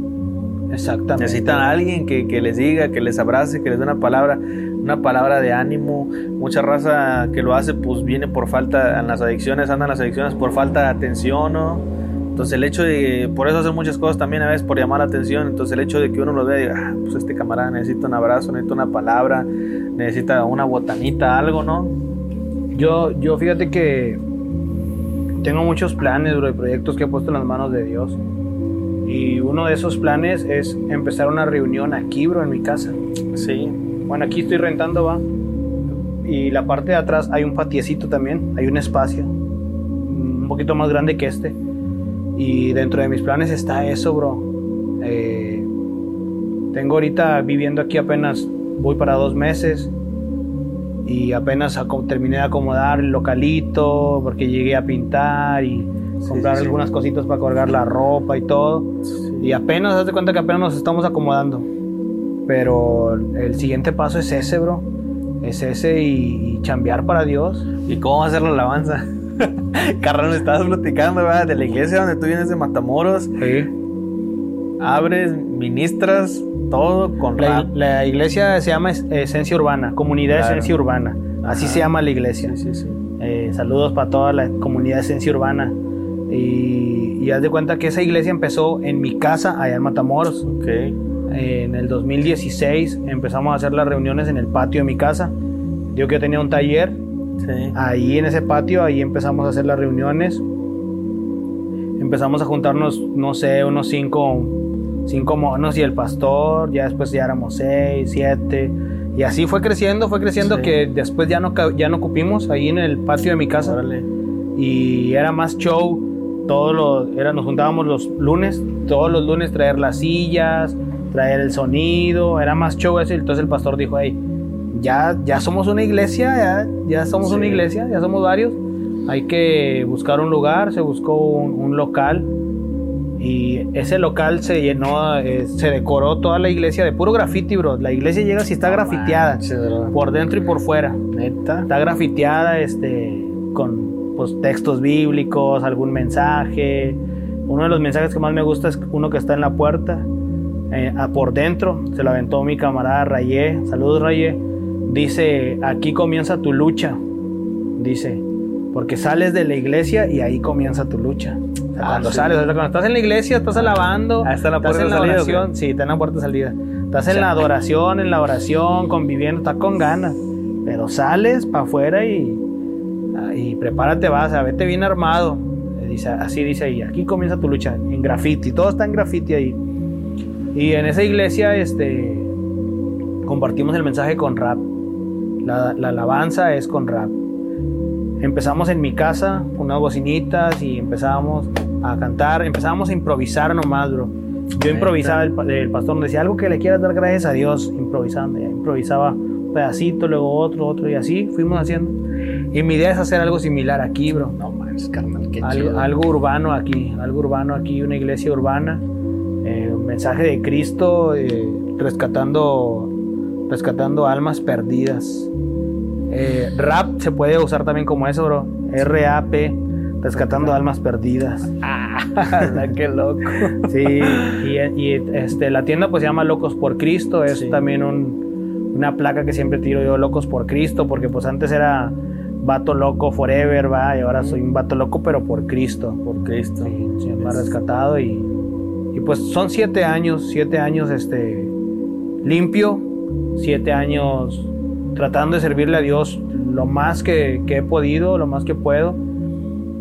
Exactamente.
Necesitan a alguien que, que les diga, que les abrace, que les dé una palabra, una palabra de ánimo. Mucha raza que lo hace, pues viene por falta, en las adicciones, andan las adicciones por falta de atención, ¿no? Entonces el hecho de, por eso hacen muchas cosas también a veces por llamar la atención. Entonces el hecho de que uno lo vea y diga, ah, pues este camarada necesita un abrazo, necesita una palabra, necesita una botanita, algo, ¿no?
Yo, yo fíjate que tengo muchos planes, bro, y proyectos que he puesto en las manos de Dios. Y uno de esos planes es empezar una reunión aquí, bro, en mi casa.
Sí,
Bueno, aquí estoy rentando, va. Y la parte de atrás hay un patiecito también, hay un espacio un poquito más grande que este. Y dentro de mis planes está eso, bro. Eh, tengo ahorita viviendo aquí apenas, voy para dos meses. Y apenas terminé de acomodar el localito, porque llegué a pintar y comprar
sí, sí.
algunas cositas para colgar la ropa y todo. Y apenas, haz de cuenta que apenas nos estamos acomodando. Pero el siguiente paso es ese, bro. Es ese y, y chambear para Dios.
¿Y cómo va a ser la alabanza? Carnal, me estabas platicando, ¿verdad? De la iglesia donde tú vienes de Matamoros.
Sí.
abres, ministras, todo con
La, la iglesia se llama Es- Esencia Urbana, Comunidad
Claro.
Esencia Urbana. Así
Ajá.
se llama la iglesia.
Sí, sí, sí.
Eh, saludos para toda la comunidad Esencia Urbana. Y, y haz de cuenta que esa iglesia empezó en mi casa, allá en Matamoros.
Ok.
Eh, en el 2016 empezamos a hacer las reuniones en el patio de mi casa. Yo que yo tenía un taller,
Sí.
ahí en ese patio, ahí empezamos a hacer las reuniones. Empezamos a juntarnos, no sé, unos cinco, cinco monos y el pastor, ya después ya éramos seis, siete, Y así fue creciendo, fue creciendo
Sí.
que después ya no, ya no cupimos ahí en el patio de mi casa.
Órale.
Y era más show. Todos los, era, nos juntábamos los lunes, todos los lunes traer las sillas, traer el sonido, era más show eso. y Entonces el pastor dijo, hey, ya, ya somos una iglesia, ya, ya somos
Sí.
una iglesia, ya somos varios. Hay que buscar un lugar, se buscó un, un local y ese local se llenó, eh, se decoró toda la iglesia de puro graffiti, bro. La iglesia llega si está grafiteada,
bro.
por dentro y por fuera.
Neta.
Está grafiteada este, con pues, textos bíblicos, algún mensaje. Uno de los mensajes que más me gusta es uno que está en la puerta, eh, a- por dentro. Se lo aventó mi camarada Rayé. Saludos, Rayé. Dice: Aquí comienza tu lucha. Dice: Porque sales de la iglesia y ahí comienza tu lucha. O sea,
Ah,
cuando
sí.
sales, o sea, cuando estás en la iglesia, estás alabando.
Ah, está en la
estás
puerta
en
de
la
salida,
oración. Sí, está en la puerta de salida. Estás en la adoración, en la oración, conviviendo, estás con ganas. Pero sales para afuera y, y prepárate, vas, a vete bien armado. Eh, Dice, así dice ahí, aquí comienza tu lucha, en graffiti, todo está en graffiti ahí. Y en esa iglesia este, compartimos el mensaje con rap. La, la alabanza es con rap. Empezamos en mi casa con unas bocinitas y empezábamos a cantar, empezábamos a improvisar nomás, bro. Yo improvisaba, el, el pastor nos decía algo que le quieras dar gracias a Dios, improvisando. Improvisaba un pedacito, luego otro, otro y así fuimos haciendo. Y mi idea es hacer algo similar aquí, bro.
No manches, carnal, qué
Algo,
chido.
algo urbano aquí, algo urbano aquí, una iglesia urbana, eh, un mensaje de Cristo eh, rescatando, rescatando almas perdidas. Eh, rap se puede usar también como eso, bro. R-A-P, rescatando almas perdidas.
Ah, qué loco.
Sí, y, y, este, la tienda pues se llama Locos por Cristo, es
Sí.
también un- una placa que siempre tiro yo, Locos por Cristo, porque pues antes era vato loco forever, va, y ahora soy un vato loco pero por Cristo.
Por Cristo.
Sí, sí, me ha rescatado y, y pues son siete años, siete años este, limpio, siete años tratando de servirle a Dios lo más que, que he podido, lo más que puedo.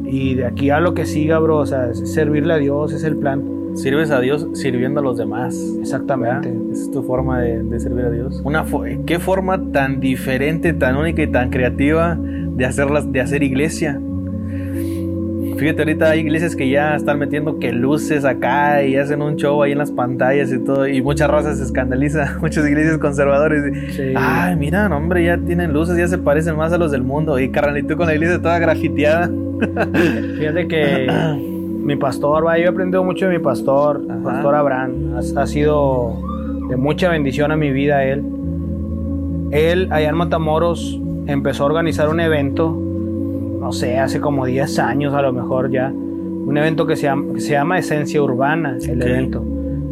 Y de aquí a lo que siga, bro, o sea, es servirle a Dios es el plan.
Sirves a Dios sirviendo a los demás.
Exactamente.
¿verdad? Esa es tu forma de, de servir a Dios. Una fo- ¿Qué forma tan diferente, tan única y tan creativa de, hacerlas, de hacer iglesia? Fíjate, ahorita hay iglesias que ya están metiendo que luces acá y hacen un show ahí en las pantallas y todo. Y muchas razas se escandaliza, muchas iglesias conservadores.
Sí.
Ay, mira, hombre, ya tienen luces, ya se parecen más a los del mundo. Y carnalito con la iglesia toda grafiteada.
Fíjate que mi pastor, va, yo he aprendido mucho de mi pastor,
Ajá.
pastor Abraham. Ha, ha sido de mucha bendición a mi vida él. Él, allá en Matamoros, empezó a organizar un evento, no sé, hace como 10 años a lo mejor ya. Un evento que se llama, que se llama Esencia Urbana, el evento.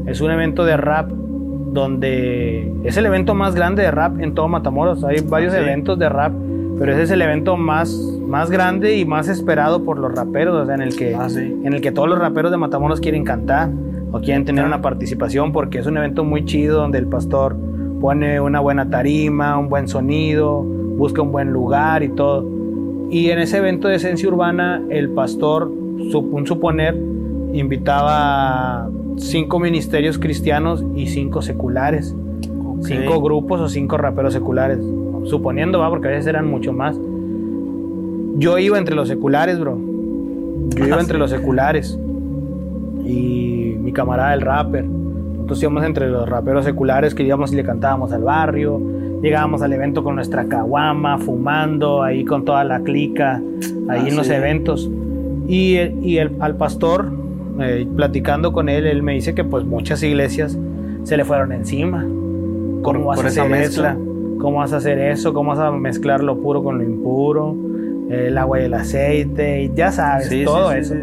Es un evento de rap donde es el evento más grande de rap en todo Matamoros. Hay varios eventos de rap, pero ese es el evento más, más grande y más esperado por los raperos, o sea, en el que,
Ah, sí.
en el que todos los raperos de Matamoros quieren cantar o quieren tener
Ah.
una participación porque es un evento muy chido donde el pastor pone una buena tarima, un buen sonido, busca un buen lugar y todo. Y en ese evento de esencia urbana, el pastor, un suponer, invitaba cinco ministerios cristianos y cinco seculares. Cinco grupos o cinco raperos seculares. Suponiendo, va, porque a veces eran mucho más. Yo iba entre los seculares, bro. Yo iba
Ah,
entre los seculares. Y mi camarada, el rapper. Nosotros íbamos entre los raperos seculares que íbamos y le cantábamos al barrio. Llegábamos al evento con nuestra caguama, fumando, ahí con toda la clica, ahí
Ah,
en los
sí.
eventos. Y, y el, al pastor, eh, platicando con él, él me dice que pues muchas iglesias se le fueron encima. ¿Cómo vas a hacer
mezcla.
eso? ¿Cómo vas a hacer eso? ¿Cómo vas a mezclar lo puro con lo impuro? El agua y el aceite, y ya sabes,
Sí,
todo
sí,
eso.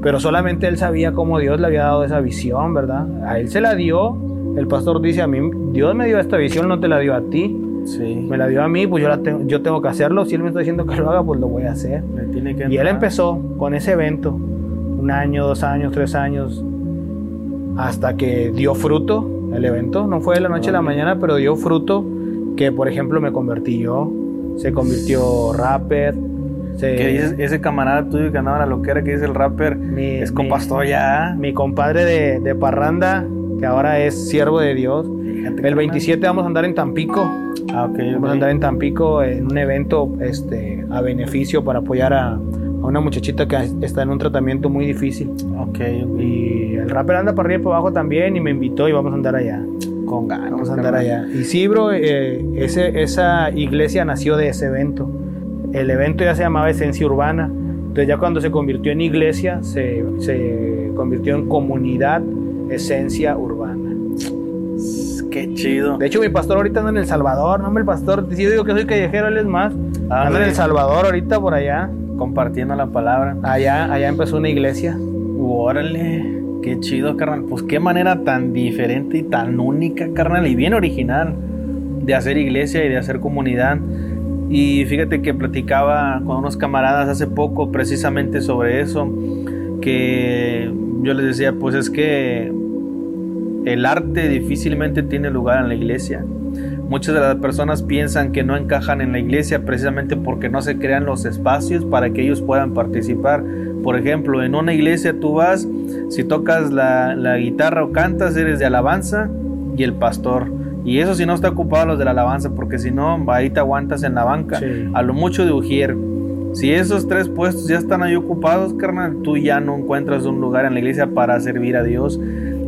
Pero solamente él sabía cómo Dios le había dado esa visión, ¿verdad? A él se la dio. El pastor dice a mí, Dios me dio esta visión, no te la dio a ti.
Sí.
Me la dio a mí, pues yo, la tengo, yo tengo que hacerlo. Si él me está diciendo que lo haga, pues lo voy a hacer.
Le tiene que
Y él empezó con ese evento, un año, dos años, tres años, hasta que dio fruto el evento. No fue de la noche a la mañana, pero dio fruto que, por ejemplo, me convertí yo. Se convirtió rapper. Se,
Que dices, ese camarada tuyo que andaba en la loquera, que dice el rapper,
mi,
es
mi- mi compadre de, de Parranda, que ahora es siervo de Dios. El 27 vamos a andar en Tampico.
Ah, ok.
Vamos a andar en Tampico en un evento este, a beneficio para apoyar a, a una muchachita que está en un tratamiento muy difícil.
Ok,
Y el rapper anda para arriba y para abajo también y me invitó y vamos a andar allá.
con ganas.
Vamos a andar allá. Y sí, bro, eh, ese, esa iglesia nació de ese evento. El evento ya se llamaba Esencia Urbana. Entonces ya cuando se convirtió en iglesia, se, se convirtió en comunidad Esencia Urbana.
Qué chido.
De hecho, mi pastor ahorita anda en El Salvador. No, el pastor, si yo digo que soy callejero, él es más.
Ah,
anda en. El Salvador ahorita por allá.
Compartiendo la palabra.
Allá, allá empezó una iglesia.
Órale, qué chido, carnal. Pues qué manera tan diferente y tan única, carnal, y bien original de hacer iglesia y de hacer comunidad. Y fíjate que platicaba con unos camaradas hace poco precisamente sobre eso, que yo les decía, pues es que el arte difícilmente tiene lugar en la iglesia. Muchas de las personas piensan que no encajan en la iglesia precisamente porque no se crean los espacios para que ellos puedan participar. Por ejemplo, en una iglesia tú vas, si tocas la, la guitarra o cantas, eres de alabanza y el pastor. Y eso si no está ocupado los de la alabanza, porque si no, ahí te aguantas en la banca.
Sí.
A lo mucho de ujier. Si esos tres puestos ya están ahí ocupados, carnal, tú ya no encuentras un lugar en la iglesia para servir a Dios.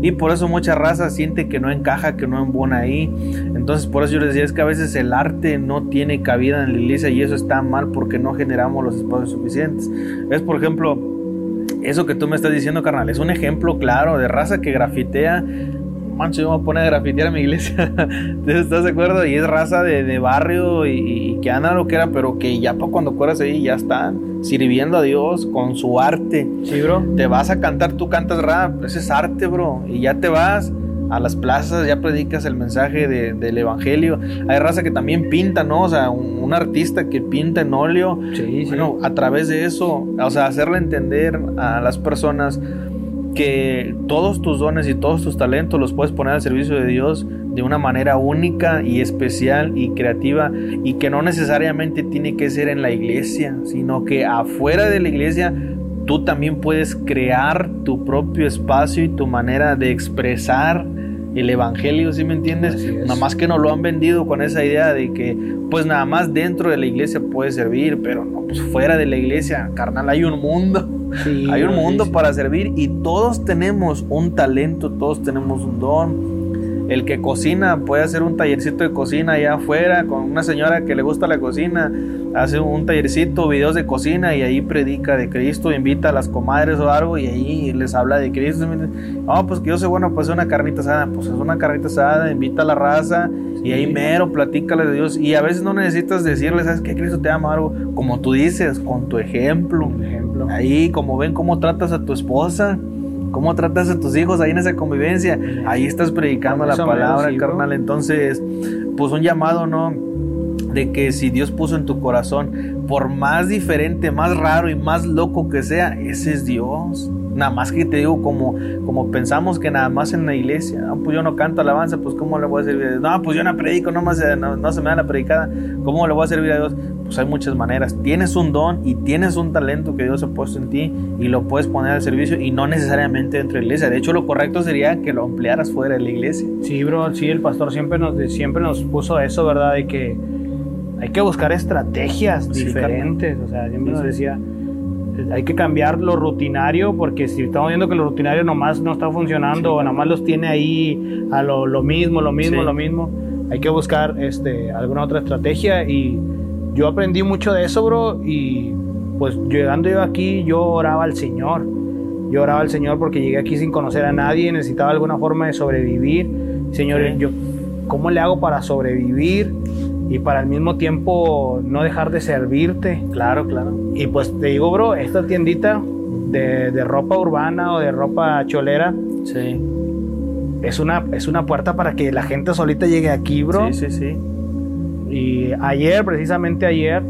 Y por eso mucha raza siente que no encaja, que no embona ahí. Entonces por eso yo les decía, es que a veces el arte no tiene cabida en la iglesia y eso está mal porque no generamos los espacios suficientes. Es por ejemplo, eso que tú me estás diciendo, carnal, es un ejemplo claro de raza que grafitea. Mancho, yo me voy a poner a grafitear a mi iglesia. ¿Estás de acuerdo? Y es raza de, de barrio y, y que anda lo que era, pero que ya para cuando fueras ahí ya están sirviendo a Dios con su arte.
Sí, bro.
Te vas a cantar, tú cantas rap, ese es arte, bro. Y ya te vas a las plazas, ya predicas el mensaje de- del evangelio. Hay raza que también pinta, ¿no? O sea, un, un artista que pinta en óleo.
Sí, sí.
Bueno, a través de eso, o sea, hacerle entender a las personas que todos tus dones y todos tus talentos los puedes poner al servicio de Dios de una manera única y especial y creativa y que no necesariamente tiene que ser en la iglesia, sino que afuera de la iglesia tú también puedes crear tu propio espacio y tu manera de expresar el evangelio, ¿sí me entiendes? Nada más que nos lo han vendido con esa idea de que pues nada más dentro de la iglesia puede servir, pero no, pues fuera de la iglesia, carnal, hay un mundo.
Sí,
Hay un
sí,
mundo
sí.
para servir y todos tenemos un talento, todos tenemos un don. El que cocina puede hacer un tallercito de cocina allá afuera con una señora que le gusta la cocina, hace un tallercito, videos de cocina y ahí predica de Cristo, invita a las comadres o algo y ahí les habla de Cristo. No, pues que yo sé bueno, pues una carnita asada, pues es una carnita asada, invita a la raza y ahí mero platícale de Dios y a veces no necesitas decirles, ¿sabes qué? Cristo te ama o algo, como tú dices, con tu ejemplo. Ahí, como ven cómo tratas a tu esposa, cómo tratas a tus hijos ahí en esa convivencia, ahí estás predicando la palabra,
sí,
carnal. Entonces, pues un llamado, ¿no? De que si Dios puso en tu corazón, por más diferente, más raro y más loco que sea, ese es Dios. Nada más que te digo, como, como pensamos que nada más en la iglesia, no, pues yo no canto alabanza, pues ¿cómo le voy a servir a Dios? No, pues yo no predico, no, más, no, no se me da la predicada, ¿cómo le voy a servir a Dios? Pues hay muchas maneras. Tienes un don y tienes un talento que Dios ha puesto en ti y lo puedes poner al servicio y no necesariamente dentro de la iglesia. De hecho, lo correcto sería que lo emplearas fuera de la iglesia.
Sí, bro, sí, el pastor siempre nos, siempre nos puso eso, ¿verdad? De que hay que buscar estrategias
Sí,
diferentes. O sea, siempre
Sí,
nos decía, hay que cambiar lo rutinario porque si estamos viendo que lo rutinario nomás no está funcionando
Sí.
o nomás los tiene ahí a lo, lo mismo, lo mismo, lo mismo, hay que buscar este, alguna otra estrategia y yo aprendí mucho de eso, bro, y pues llegando yo aquí yo oraba al Señor. Yo oraba al Señor porque llegué aquí sin conocer a nadie, necesitaba alguna forma de sobrevivir. Señor, yo, ¿cómo le hago para sobrevivir y para al mismo tiempo no dejar de servirte?
Claro, claro.
Y pues te digo, bro, esta tiendita de, de ropa urbana o de ropa cholera
Sí.
es una, es una puerta para que la gente solita llegue aquí, bro.
Sí, sí, sí.
Y ayer, precisamente ayer,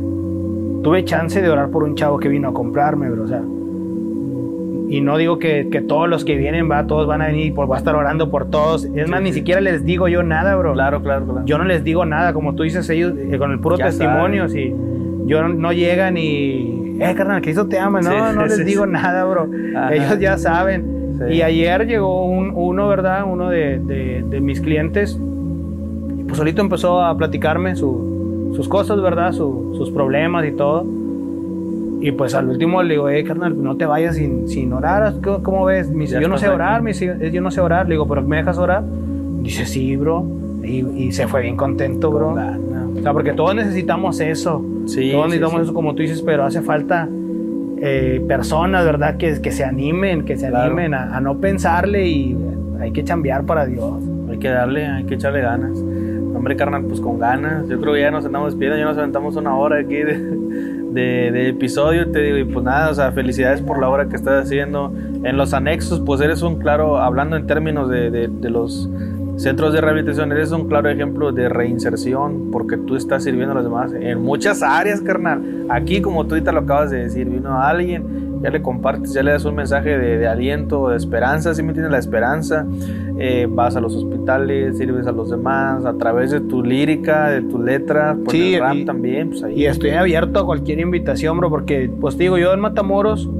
tuve chance de orar por un chavo que vino a comprarme, bro. O sea, y no digo que, que todos los que vienen, va, todos van a venir y voy a estar orando por todos. Es más,
Sí,
ni
sí.
siquiera les digo yo nada, bro.
Claro, claro, claro.
Yo no les digo nada, como tú dices, ellos eh, con el puro
Ya
testimonio, si yo no, no llegan y, eh, carnal, Cristo te ama, no,
Sí,
no les
sí,
digo
sí.
nada, bro.
Ajá.
Ellos ya saben.
Sí.
Y ayer llegó un, uno, ¿verdad? Uno de, de- de mis clientes pues solito empezó a platicarme sus cosas, ¿verdad? sus problemas y todo. Y pues al último le digo, eh, carnal, no te vayas sin, sin orar. ¿Cómo, ves? Me dice, yo no sé orar, me dice, yo no sé orar. Le digo, ¿pero me dejas orar? Dice, sí, bro. Y, se fue bien contento, bro. O sea, porque todos necesitamos eso. Sí, todos necesitamos eso, como tú dices, pero hace falta eh, personas, ¿verdad? Que, que se animen, que se animen a, no pensarle y hay que chambear para Dios.
Hay que darle, hay que echarle ganas. Hombre, carnal, pues con ganas. Yo creo que ya nos andamos viendo, ya nos aventamos una hora aquí de, de, episodio, te digo, y pues nada, o sea, felicidades por la obra que estás haciendo. En los anexos, pues eres un claro, hablando en términos de, de los centros de rehabilitación, eres un claro ejemplo de reinserción, porque tú estás sirviendo a los demás en muchas áreas, carnal. Aquí, como tú ahorita lo acabas de decir, vino alguien, ya le compartes, ya le das un mensaje de, aliento, de esperanza, si me tienes la esperanza, eh, vas a los hospitales, sirves a los demás, a través de tu lírica, de tu letra, pues sí, el rap también. Pues
ahí. Y estoy abierto a cualquier invitación, bro, porque, pues digo, yo en Matamoros,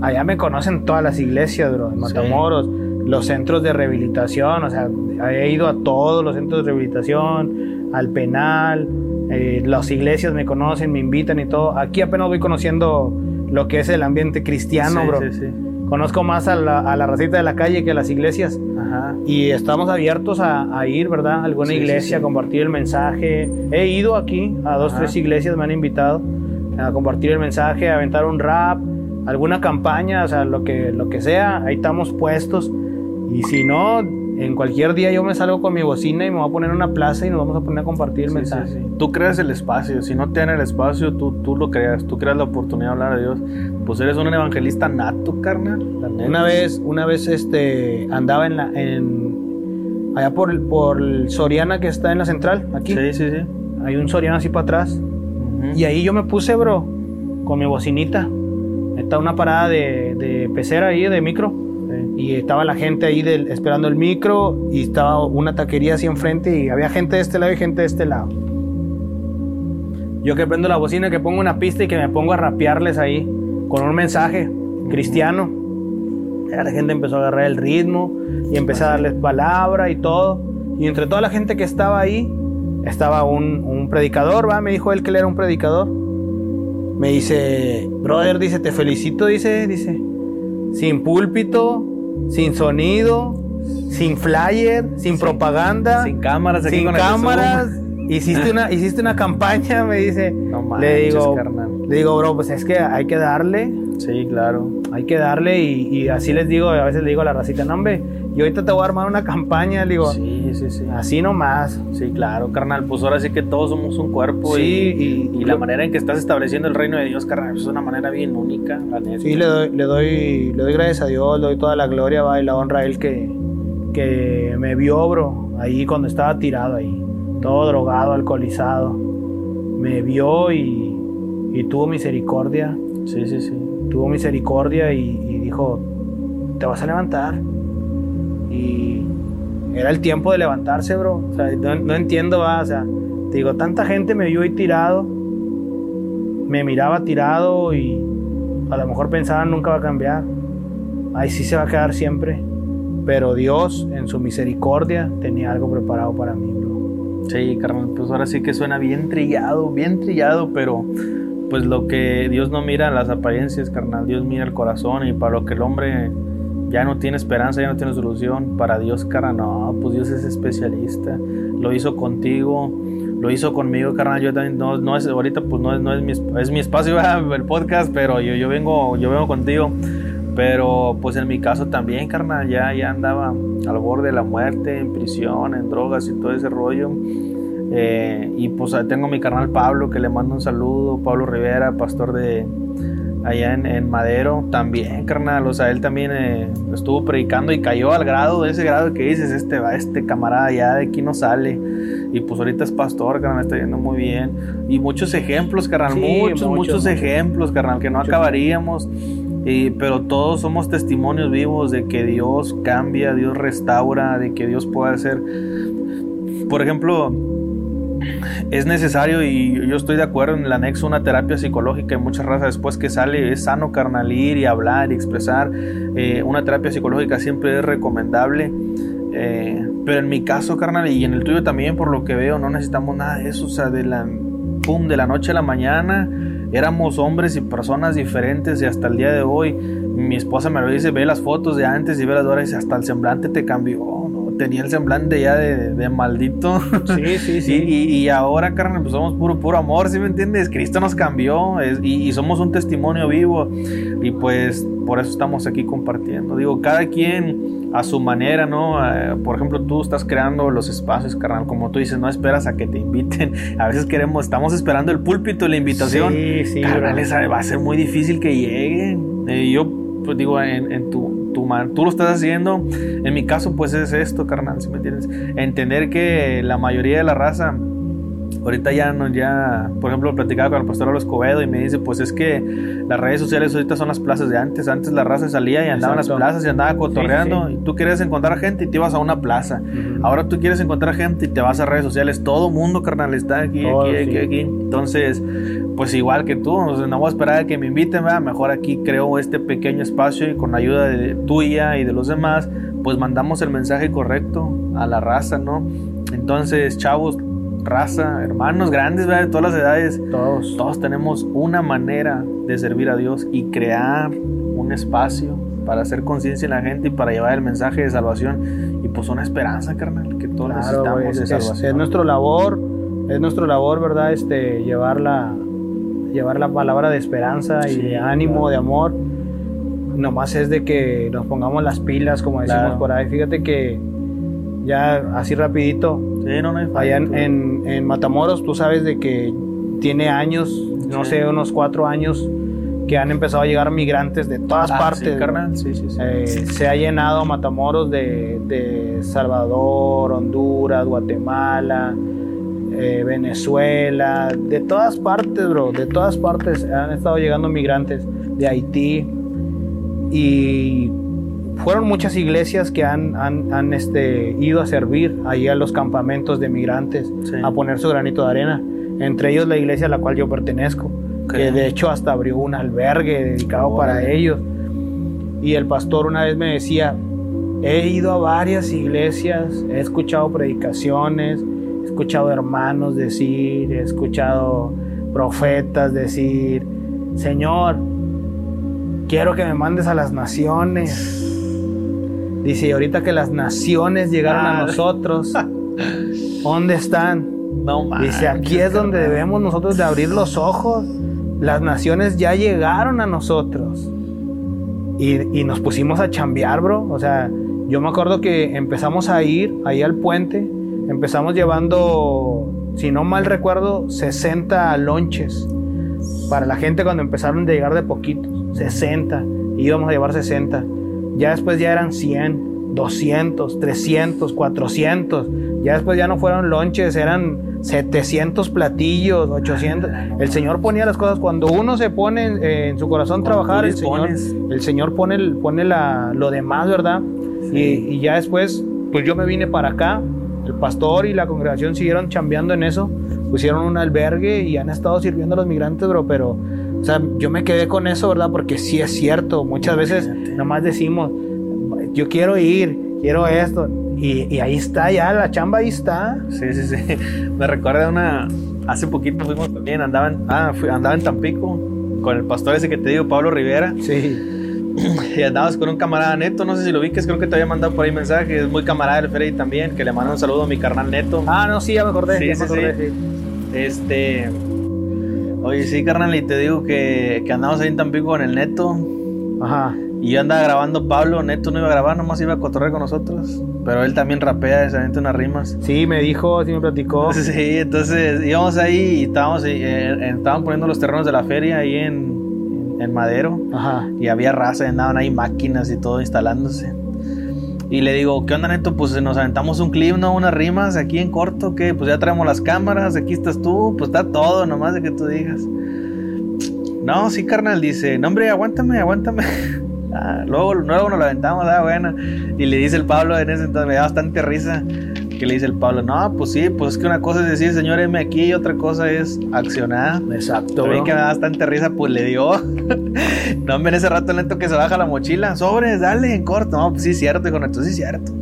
allá me conocen todas las iglesias, bro, en Matamoros los centros de rehabilitación, o sea, he ido a todos los centros de rehabilitación, al penal, eh, las iglesias me conocen, me invitan y todo. Aquí apenas voy conociendo lo que es el ambiente cristiano, bro. Sí, sí. Conozco más a la, a la, racita de la calle que a las iglesias. Ajá. Y estamos abiertos a, ir, ¿verdad? A alguna iglesia, a compartir el mensaje. He ido aquí a dos, tres iglesias, me han invitado a compartir el mensaje, a aventar un rap, alguna campaña, o sea, lo que, lo que sea, ahí estamos puestos. Y si no, en cualquier día yo me salgo con mi bocina y me voy a poner en una plaza y nos vamos a poner a compartir el mensaje.
Tú creas el espacio, si no te dan el espacio, tú, tú lo creas, tú creas la oportunidad de hablar a Dios. Pues eres un evangelista nato, carnal.
Una vez, una vez este, andaba en la, en, allá por, por el Soriana que está en la central, aquí.
Sí, sí, sí.
Hay un Soriana así para atrás. Y ahí yo me puse, bro, con mi bocinita. Está una parada de, de pecera ahí, de micro y estaba la gente ahí del, esperando el micro y estaba una taquería así enfrente y había gente de este lado y gente de este lado. Yo que prendo la bocina, que pongo una pista y que me pongo a rapearles ahí con un mensaje cristiano. La gente empezó a agarrar el ritmo y empecé a darles palabra y todo. Y entre toda la gente que estaba ahí, estaba un, predicador, ¿va? Me dijo él que él era un predicador. Me dice, brother, dice, te felicito, dice, dice, sin púlpito, sin sonido, sin flyer, sin propaganda,
sin cámaras,
sin cámaras. Hiciste una, hiciste una campaña, me dice. No le digo, le digo, bro, pues es que hay que darle.
Sí, claro.
Hay que darle y, así les digo, a veces le digo a la racita, no hombre, y ahorita te voy a armar una campaña, le digo.
Sí, sí, sí.
Así nomás.
Sí, claro, carnal, pues ahora sí que todos somos un cuerpo. Sí, y, la manera en que estás estableciendo el reino de Dios, carnal, es una manera bien única, la neta.
Sí, le doy, le doy, le doy gracias a Dios, le doy toda la gloria, va, y la honra a él que, que me vio, bro, ahí cuando estaba tirado ahí todo drogado, alcoholizado. Me vio y, y tuvo misericordia.
Sí, sí, sí.
Tuvo misericordia y, dijo, te vas a levantar. Era el tiempo de levantarse, bro. No, entiendo, va. O sea, te digo, tanta gente me vio ahí tirado. Me miraba tirado y a lo mejor pensaban nunca va a cambiar. Ahí sí se va a quedar siempre. Pero Dios, en su misericordia, tenía algo preparado para mí, bro.
Sí, carnal, pues ahora sí que suena bien trillado, bien trillado, pero pues lo que Dios no mira las apariencias, carnal, Dios mira el corazón y para lo que el hombre ya no tiene esperanza, ya no tiene solución, para Dios, carnal, no, pues Dios es especialista, lo hizo contigo, lo hizo conmigo, carnal, yo también, no, no es, ahorita pues no es, no es mi, es mi espacio, el podcast, pero yo, yo vengo, yo vengo contigo. Pero pues en mi caso también, carnal, ya, ya andaba al borde de la muerte, en prisión, en drogas y todo ese rollo. Eh, y pues tengo mi carnal Pablo, que le mando un saludo, Pablo Rivera, pastor de allá en, Madero, también, carnal, o sea, él también eh, estuvo predicando y cayó al grado, de ese grado que dices, este va, este camarada ya de aquí no sale. Y pues ahorita es pastor, carnal, está yendo muy bien. Y muchos ejemplos, carnal, muchos, muchos, ejemplos, carnal, que no acabaríamos pero todos somos testimonios vivos de que Dios cambia, Dios restaura, de que Dios puede hacer. Por ejemplo, es necesario y yo estoy de acuerdo en el anexo una terapia psicológica y muchas razas después que sale es sano carnal ir y hablar y expresar. Eh, una terapia psicológica siempre es recomendable. Eh, pero en mi caso, carnal, y en el tuyo también, por lo que veo, no necesitamos nada de eso. O sea, de la, pum, de la noche a la mañana, éramos hombres y personas diferentes y hasta el día de hoy, mi esposa me lo dice, ve las fotos de antes y ve las ahora y hasta el semblante te cambió. Tenía el semblante ya de, maldito.
Sí, sí, sí.
y, ahora, carnal, pues somos puro, puro amor, ¿sí me entiendes? Cristo nos cambió y, y somos un testimonio vivo y pues por eso estamos aquí compartiendo. Digo, cada quien a su manera, ¿no? Eh, por ejemplo, tú estás creando los espacios, carnal, como tú dices, no esperas a que te inviten. A veces queremos, estamos esperando el púlpito, la invitación.
Sí, sí.
Carnal, va a ser muy difícil que lleguen. Eh, yo, pues digo, en, tu, tu man, tú lo estás haciendo. En mi caso, pues es esto, carnal, si me entiendes? Entender que la mayoría de la raza Ahorita ya no, ya, por ejemplo, platicaba con el pastor Escobedo y me dice, pues es que las redes sociales ahorita son las plazas de antes. Antes la raza salía y andaba en las plazas y andaba cotorreando. Y tú quieres encontrar gente y te ibas a una plaza. Ahora tú quieres encontrar gente y te vas a redes sociales. Todo mundo, carnal, está aquí, aquí, aquí, aquí. Entonces, pues igual que tú, no voy a esperar a que me inviten, ¿verdad? mejor aquí creo este pequeño espacio y con ayuda de tuya y de los demás, pues mandamos el mensaje correcto a la raza, ¿no? Entonces, chavos, raza, hermanos grandes, de todas las edades,
todos.
todos tenemos una manera de servir a Dios y crear un espacio para hacer conciencia en la gente y para llevar el mensaje de salvación y pues una esperanza, carnal, que todos necesitamos de salvación.
Es, nuestro labor, es nuestro labor, ¿verdad? Este, llevar la, llevar la palabra de esperanza y de ánimo, de amor. Nomás es de que nos pongamos las pilas, como decimos por ahí. Fíjate que ya así rapidito, allá en, Matamoros, tú sabes de que tiene años, no sé, unos cuatro años, que han empezado a llegar migrantes de todas ah, partes. Eh, se ha llenado Matamoros de, Salvador, Honduras, Guatemala, eh, Venezuela, de todas partes, bro, de todas partes han estado llegando migrantes de Haití. Y fueron muchas iglesias que han, han, este, ido a servir ahí a los campamentos de migrantes, a poner su granito de arena. Entre ellos la iglesia a la cual yo pertenezco, que de hecho hasta abrió un albergue dedicado para ellos. Y el pastor una vez me decía, he ido a varias iglesias, he escuchado predicaciones, he escuchado hermanos decir, he escuchado profetas decir, Señor, quiero que me mandes a las naciones Dice, y ahorita que las naciones llegaron a ah. nosotros, ¿dónde están? No, Dice, aquí es donde debemos nosotros de abrir los ojos. Las naciones ya llegaron a nosotros. Y, y, nos pusimos a chambear, bro. O sea, yo me acuerdo que empezamos a ir ahí al puente. Empezamos llevando, si no mal recuerdo, 60 lonches. Para la gente cuando empezaron a llegar de poquitos. 60. Íbamos a llevar 60. Ya después ya eran 100, 200, 300, 400. Ya después ya no fueron lonches, eran 700 platillos, 800. El Señor ponía las cosas. Cuando uno se pone en, su corazón trabajar, el Señor, el Señor pone, pone la, lo demás, ¿verdad? Y, y, ya después, pues yo me vine para acá. El pastor y la congregación siguieron chambeando en eso. Pusieron un albergue y han estado sirviendo a los migrantes, bro. Pero o sea, yo me quedé con eso, ¿verdad? Porque sí es cierto. Muchas veces nomás decimos, yo quiero ir, quiero esto. Y, ahí está ya, la chamba ahí está.
Sí, sí, sí. Me recuerda una... Hace poquito fuimos también, andaban, ah, andaba en Tampico con el pastor ese que te digo, Pablo Rivera.
Sí.
Y andabas con un camarada Neto, no sé si lo vi, que creo que te había mandado por ahí mensaje, es muy camarada del Freddy también, que le mando un saludo a mi carnal Neto.
Ah, no, sí, ya me acordé.
Sí, sí, sí. Este, Oye, sí, carnal, y te digo que, que andamos ahí en Tampico con el Neto.
Ajá.
Y yo andaba grabando Pablo, Neto no iba a grabar, nomás iba a cotorrear con nosotros. Pero él también rapea, se aventa unas rimas.
Sí, me dijo, sí me platicó.
Sí, entonces íbamos ahí y estábamos, eh, estaban poniendo los terrenos de la feria ahí en, en Madero.
Ajá.
Y había raza, andaban ahí máquinas y todo instalándose. Y le digo, ¿qué onda, Neto? Pues nos aventamos un clip, ¿no? Unas rimas aquí en corto, que pues ya traemos las cámaras, aquí estás tú, pues está todo, nomás de que tú digas. No, sí, carnal, dice, no, hombre, aguántame, aguántame. Ah, luego, luego nos lo aventamos, ah, bueno. Y le dice el Pablo en ese entonces, me da bastante risa que le dice el Pablo, no, pues sí, pues es que una cosa es decir, señor M aquí, y otra cosa es accionar.
Exacto.
Bro. que me da bastante risa, pues le dio. no, en ese rato lento que se baja la mochila, sobres, dale, en corto. No, pues sí, cierto, hijo, esto sí, cierto.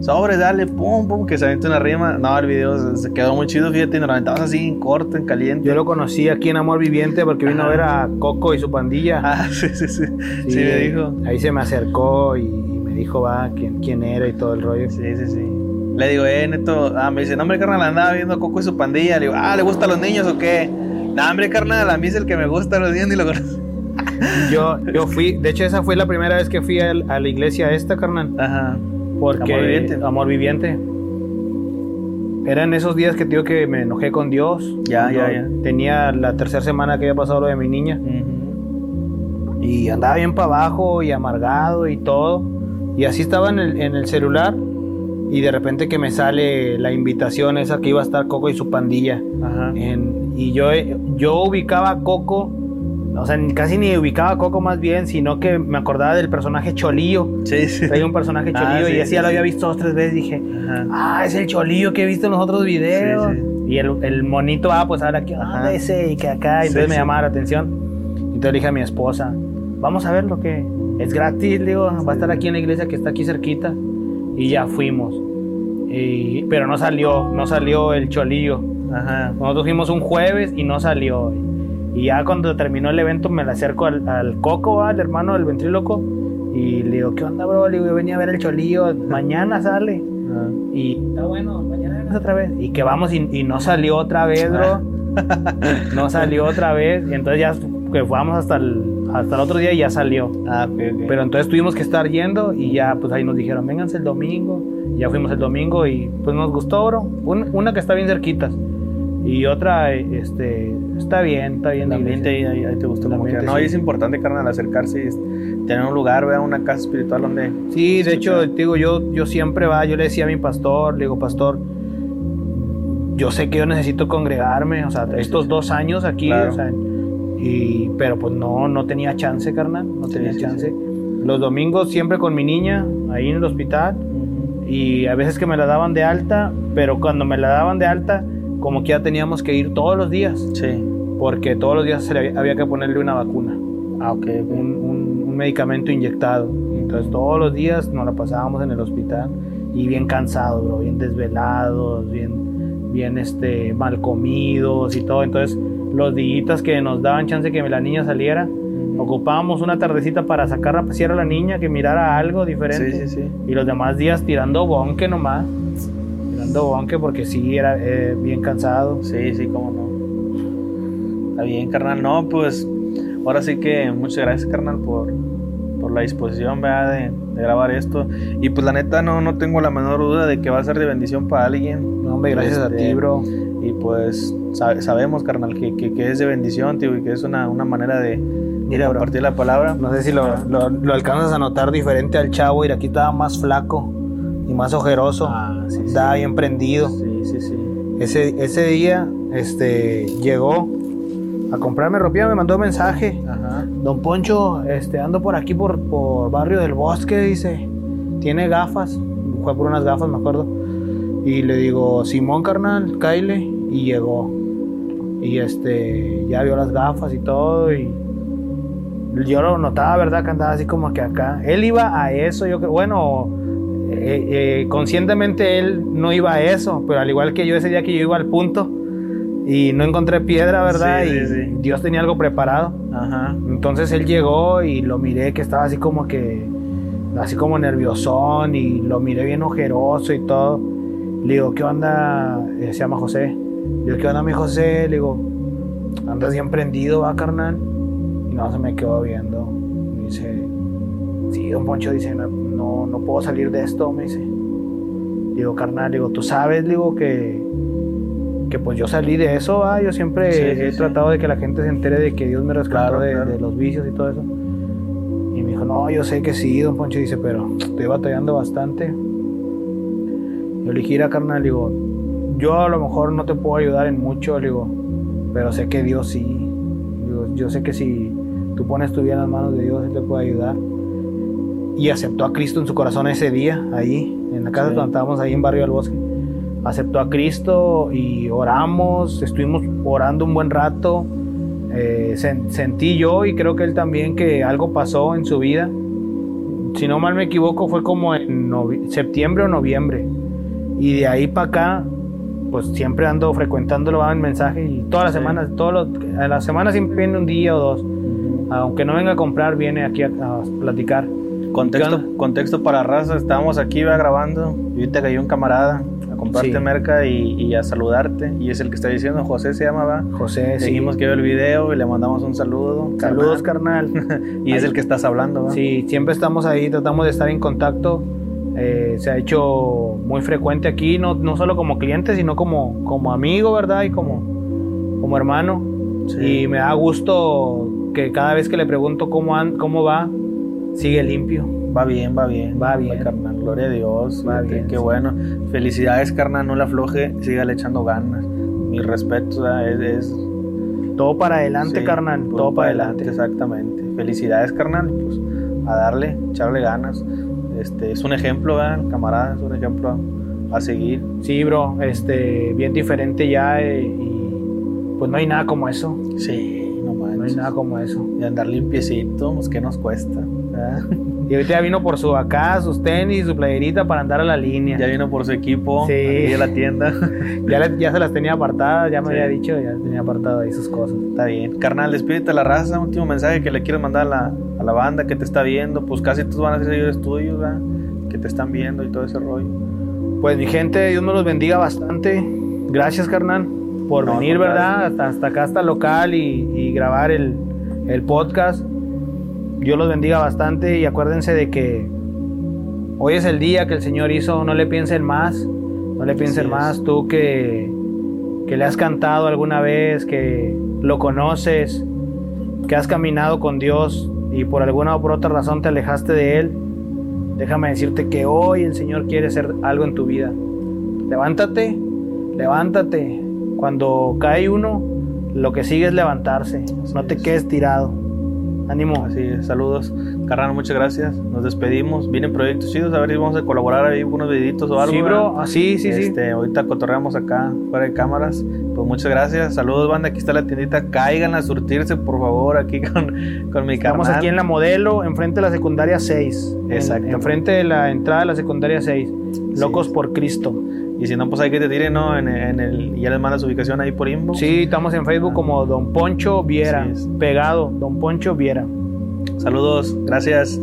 sobre, dale, pum, pum, que se avienta una rima. No, el video se, quedó muy chido, fíjate, nos aventabas así en corto, en caliente.
Yo lo conocí aquí en Amor Viviente porque vino a ver a Coco y su pandilla.
Ah, sí, sí, sí. Sí, me dijo.
Ahí se me acercó y, me dijo, va, quién, quién era y todo el rollo.
Sí, sí, sí. Le digo, eh, neto, ah, me dice, no, hombre, carnal, andaba viendo a Coco y su pandilla. Le digo, ah, ¿le gustan los niños o qué? No, hombre, carnal, a mí es el que me gusta los niños y lo conozco.
yo, yo fui, de hecho, esa fue la primera vez que fui a, la iglesia esta, carnal. Ajá. Porque, amor viviente. Amor viviente. Eran esos días que digo que me enojé con Dios.
Ya, ya, ya.
Tenía la tercera semana que había pasado lo de mi niña. Y andaba bien para abajo y amargado y todo. Y así estaba en el, en el celular y de repente que me sale la invitación esa que iba a estar Coco y su pandilla. Ajá. y yo, yo ubicaba a Coco, o sea, casi ni ubicaba a Coco más bien, sino que me acordaba del personaje Cholillo.
Sí, sí.
Hay un personaje ah, Cholillo y así ya lo había visto dos, tres veces. Dije, ah, es el Cholillo que he visto en los otros videos. Y el, el, monito, ah, pues ahora aquí, ah, ese y que acá. Y entonces me llamaba la atención. Entonces le dije a mi esposa, vamos a ver lo que es gratis, digo, va a estar aquí en la iglesia que está aquí cerquita y ya fuimos. pero no salió, no salió el cholillo. Nosotros fuimos un jueves y no salió. Y ya cuando terminó el evento me le acerco al, Coco, al hermano del ventríloco, y le digo, ¿qué onda, bro? Le digo, yo venía a ver el cholillo, mañana sale. Y está bueno, mañana vienes otra vez. Y que vamos y, no salió otra vez, bro. no salió otra vez. Y entonces ya que fuimos hasta el, hasta el otro día ya salió. Ah, Pero entonces tuvimos que estar yendo y ya pues ahí nos dijeron, vénganse el domingo. ya fuimos el domingo y pues nos gustó, bro. una que está bien cerquita y otra, este, está bien, está bien.
Te, ahí, te gustó como que No, y es importante, carnal, acercarse y tener un lugar, vea, una casa espiritual donde...
Sí, de hecho, digo, yo, yo siempre va, yo le decía a mi pastor, le digo, pastor, yo sé que yo necesito congregarme, o sea, estos dos años aquí, o sea, y, pero pues no, no tenía chance, carnal, no tenía chance. Los domingos siempre con mi niña, ahí en el hospital, y a veces que me la daban de alta, pero cuando me la daban de alta, como que ya teníamos que ir todos los días.
Sí.
Porque todos los días había que ponerle una vacuna.
Ah, ok.
Un, un, medicamento inyectado. Entonces todos los días nos la pasábamos en el hospital y bien cansados, bro, bien desvelados, bien, bien este, mal comidos y todo. Entonces los días que nos daban chance que la niña saliera, ocupábamos una tardecita para sacar a pasear a la niña, que mirara algo diferente. Sí, sí, sí. Y los demás días tirando bonque nomás. Tirando bonque porque sí, era eh, bien cansado.
Sí, sí, cómo no. Está bien, carnal. No, pues ahora sí que muchas gracias, carnal, por, por la disposición De, grabar esto. Y pues la neta no, no tengo la menor duda de que va a ser de bendición para alguien.
No, hombre, gracias a ti, este, bro.
Y pues sabemos, carnal, que, que, es de bendición, tío, y que es una, una manera de,
Mira, compartir la palabra. No sé si lo, lo, alcanzas a notar diferente al chavo. Y aquí estaba más flaco y más ojeroso. Ah, sí, estaba bien prendido.
Sí, sí, sí.
Ese, ese día este, llegó a comprarme ropa, me mandó un mensaje. Ajá. Don Poncho, este, ando por aquí, por, por Barrio del Bosque, dice. Tiene gafas. Fue por unas gafas, me acuerdo. Y le digo, Simón, carnal, Kyle y llegó. Y este, ya vio las gafas y todo y yo lo notaba, ¿verdad? Que andaba así como que acá. Él iba a eso, yo creo, bueno, eh, eh, conscientemente él no iba a eso, pero al igual que yo ese día que yo iba al punto y no encontré piedra, ¿verdad? y Dios tenía algo preparado. Ajá. Entonces él llegó y lo miré que estaba así como que, así como nerviosón y lo miré bien ojeroso y todo. Le digo, ¿qué onda? Eh, se llama José. Yo, ¿qué onda, mi José? Le digo, andas bien prendido, va, carnal. Y no, se me quedó viendo. Me dice, sí, don Poncho dice, no, no, puedo salir de esto, me dice. Digo, carnal, digo, tú sabes, digo, que, que pues yo salí de eso, ah, yo siempre he tratado de que la gente se entere de que Dios me rescató de, los vicios y todo eso. Y me dijo, no, yo sé que sí, don Poncho dice, pero estoy batallando bastante. Yo le dije, carnal, digo, yo a lo mejor no te puedo ayudar en mucho, digo, pero sé que Dios sí. yo sé que si tú pones tu vida en las manos de Dios, Él te puede ayudar. Y aceptó a Cristo en su corazón ese día, ahí, en la casa donde estábamos, ahí en Barrio del Bosque. Aceptó a Cristo y oramos, estuvimos orando un buen rato. Eh, sentí yo y creo que él también que algo pasó en su vida. si no mal me equivoco, fue como en septiembre o noviembre. Y de ahí para acá, pues siempre ando frecuentándolo, va en mensaje y todas las
Sí.
semanas, todos los, a la semana siempre viene un día o dos. Aunque no venga a comprar, viene aquí a, a platicar.
Contexto, contexto para raza, estábamos aquí va grabando y ahorita cayó un camarada a comprarte
Sí.
merca y, y a saludarte y es el que está diciendo, José se llama, va.
José, sí.
Seguimos que vio el video y le mandamos un saludo.
Saludos,
carnal.
carnal.
y es el que estás hablando, ¿va?
Sí, siempre estamos ahí, tratamos de estar en contacto. Eh, se ha hecho muy frecuente aquí, no, no solo como cliente, sino como, como amigo, ¿verdad? Y como, como hermano.
Sí.
Y me da gusto que cada vez que le pregunto cómo, an- cómo va, sigue limpio.
Va bien, va bien.
Va bien.
carnal. Gloria a Dios.
Va bien,
Qué
sí.
bueno. Felicidades, carnal. No la afloje. Sígale echando ganas. Mi respeto. Es, es-
Todo para adelante,
sí,
carnal. todo para adelante.
Exactamente. Felicidades, carnal. Pues a darle, echarle ganas. Este, es un ejemplo, ¿verdad? Camarada. Es un ejemplo a, a seguir.
Sí, bro, este, bien diferente ya. eh, y pues no hay nada como eso.
Sí, no manches.
No hay nada como eso.
Y andar limpiecito, pues, ¿qué nos cuesta? ¿verdad?
Y ahorita ya vino por su acá, sus tenis, su playerita para andar a la línea.
Ya vino por su equipo.
Sí.
A la tienda.
Ya, le- ya se las tenía apartadas, ya me
Sí.
había dicho, ya tenía apartado ahí sus cosas.
Está bien. Carnal, despídete a la raza. Último mensaje que le quieres mandar a la, a la banda que te está viendo. Pues casi todos van a ser seguidores tuyos, ¿verdad? Que te están viendo y todo ese rollo.
Pues mi gente, Dios me los bendiga bastante. Gracias, carnal, por
No,
venir,
no,
¿verdad? Hasta, hasta acá, hasta local y, y grabar el, el podcast. Dios los bendiga bastante y acuérdense de que hoy es el día que el Señor hizo. No le piensen más, no le piensen más. Tú que, que le has cantado alguna vez, que lo conoces, que has caminado con Dios y por alguna o por otra razón te alejaste de Él. Déjame decirte que hoy el Señor quiere hacer algo en tu vida. Levántate, levántate. Cuando cae uno, lo que sigue es levantarse.
Así
no te
es.
quedes tirado. Ánimo.
Así saludos. Carnal, muchas gracias. Nos despedimos. Vienen proyectos chidos. A ver si vamos a colaborar ahí unos videitos o algo.
Sí, bro. Ah, sí, sí, sí.
Este, ahorita cotorreamos acá fuera de cámaras. Pues muchas gracias. Saludos, banda. Aquí está la tiendita. Caigan a surtirse, por favor, aquí con, con mi
Estamos
carnal.
aquí en la modelo, enfrente de la secundaria 6. En-
Exacto.
Enfrente de la entrada de la secundaria 6. Locos
es.
por Cristo.
Y si no, pues hay que te tiren, ¿no? En, en el, ya les manda su ubicación ahí por inbox.
Sí, estamos en Facebook como Don Poncho Viera. Pegado, Don Poncho Viera.
Saludos. Gracias.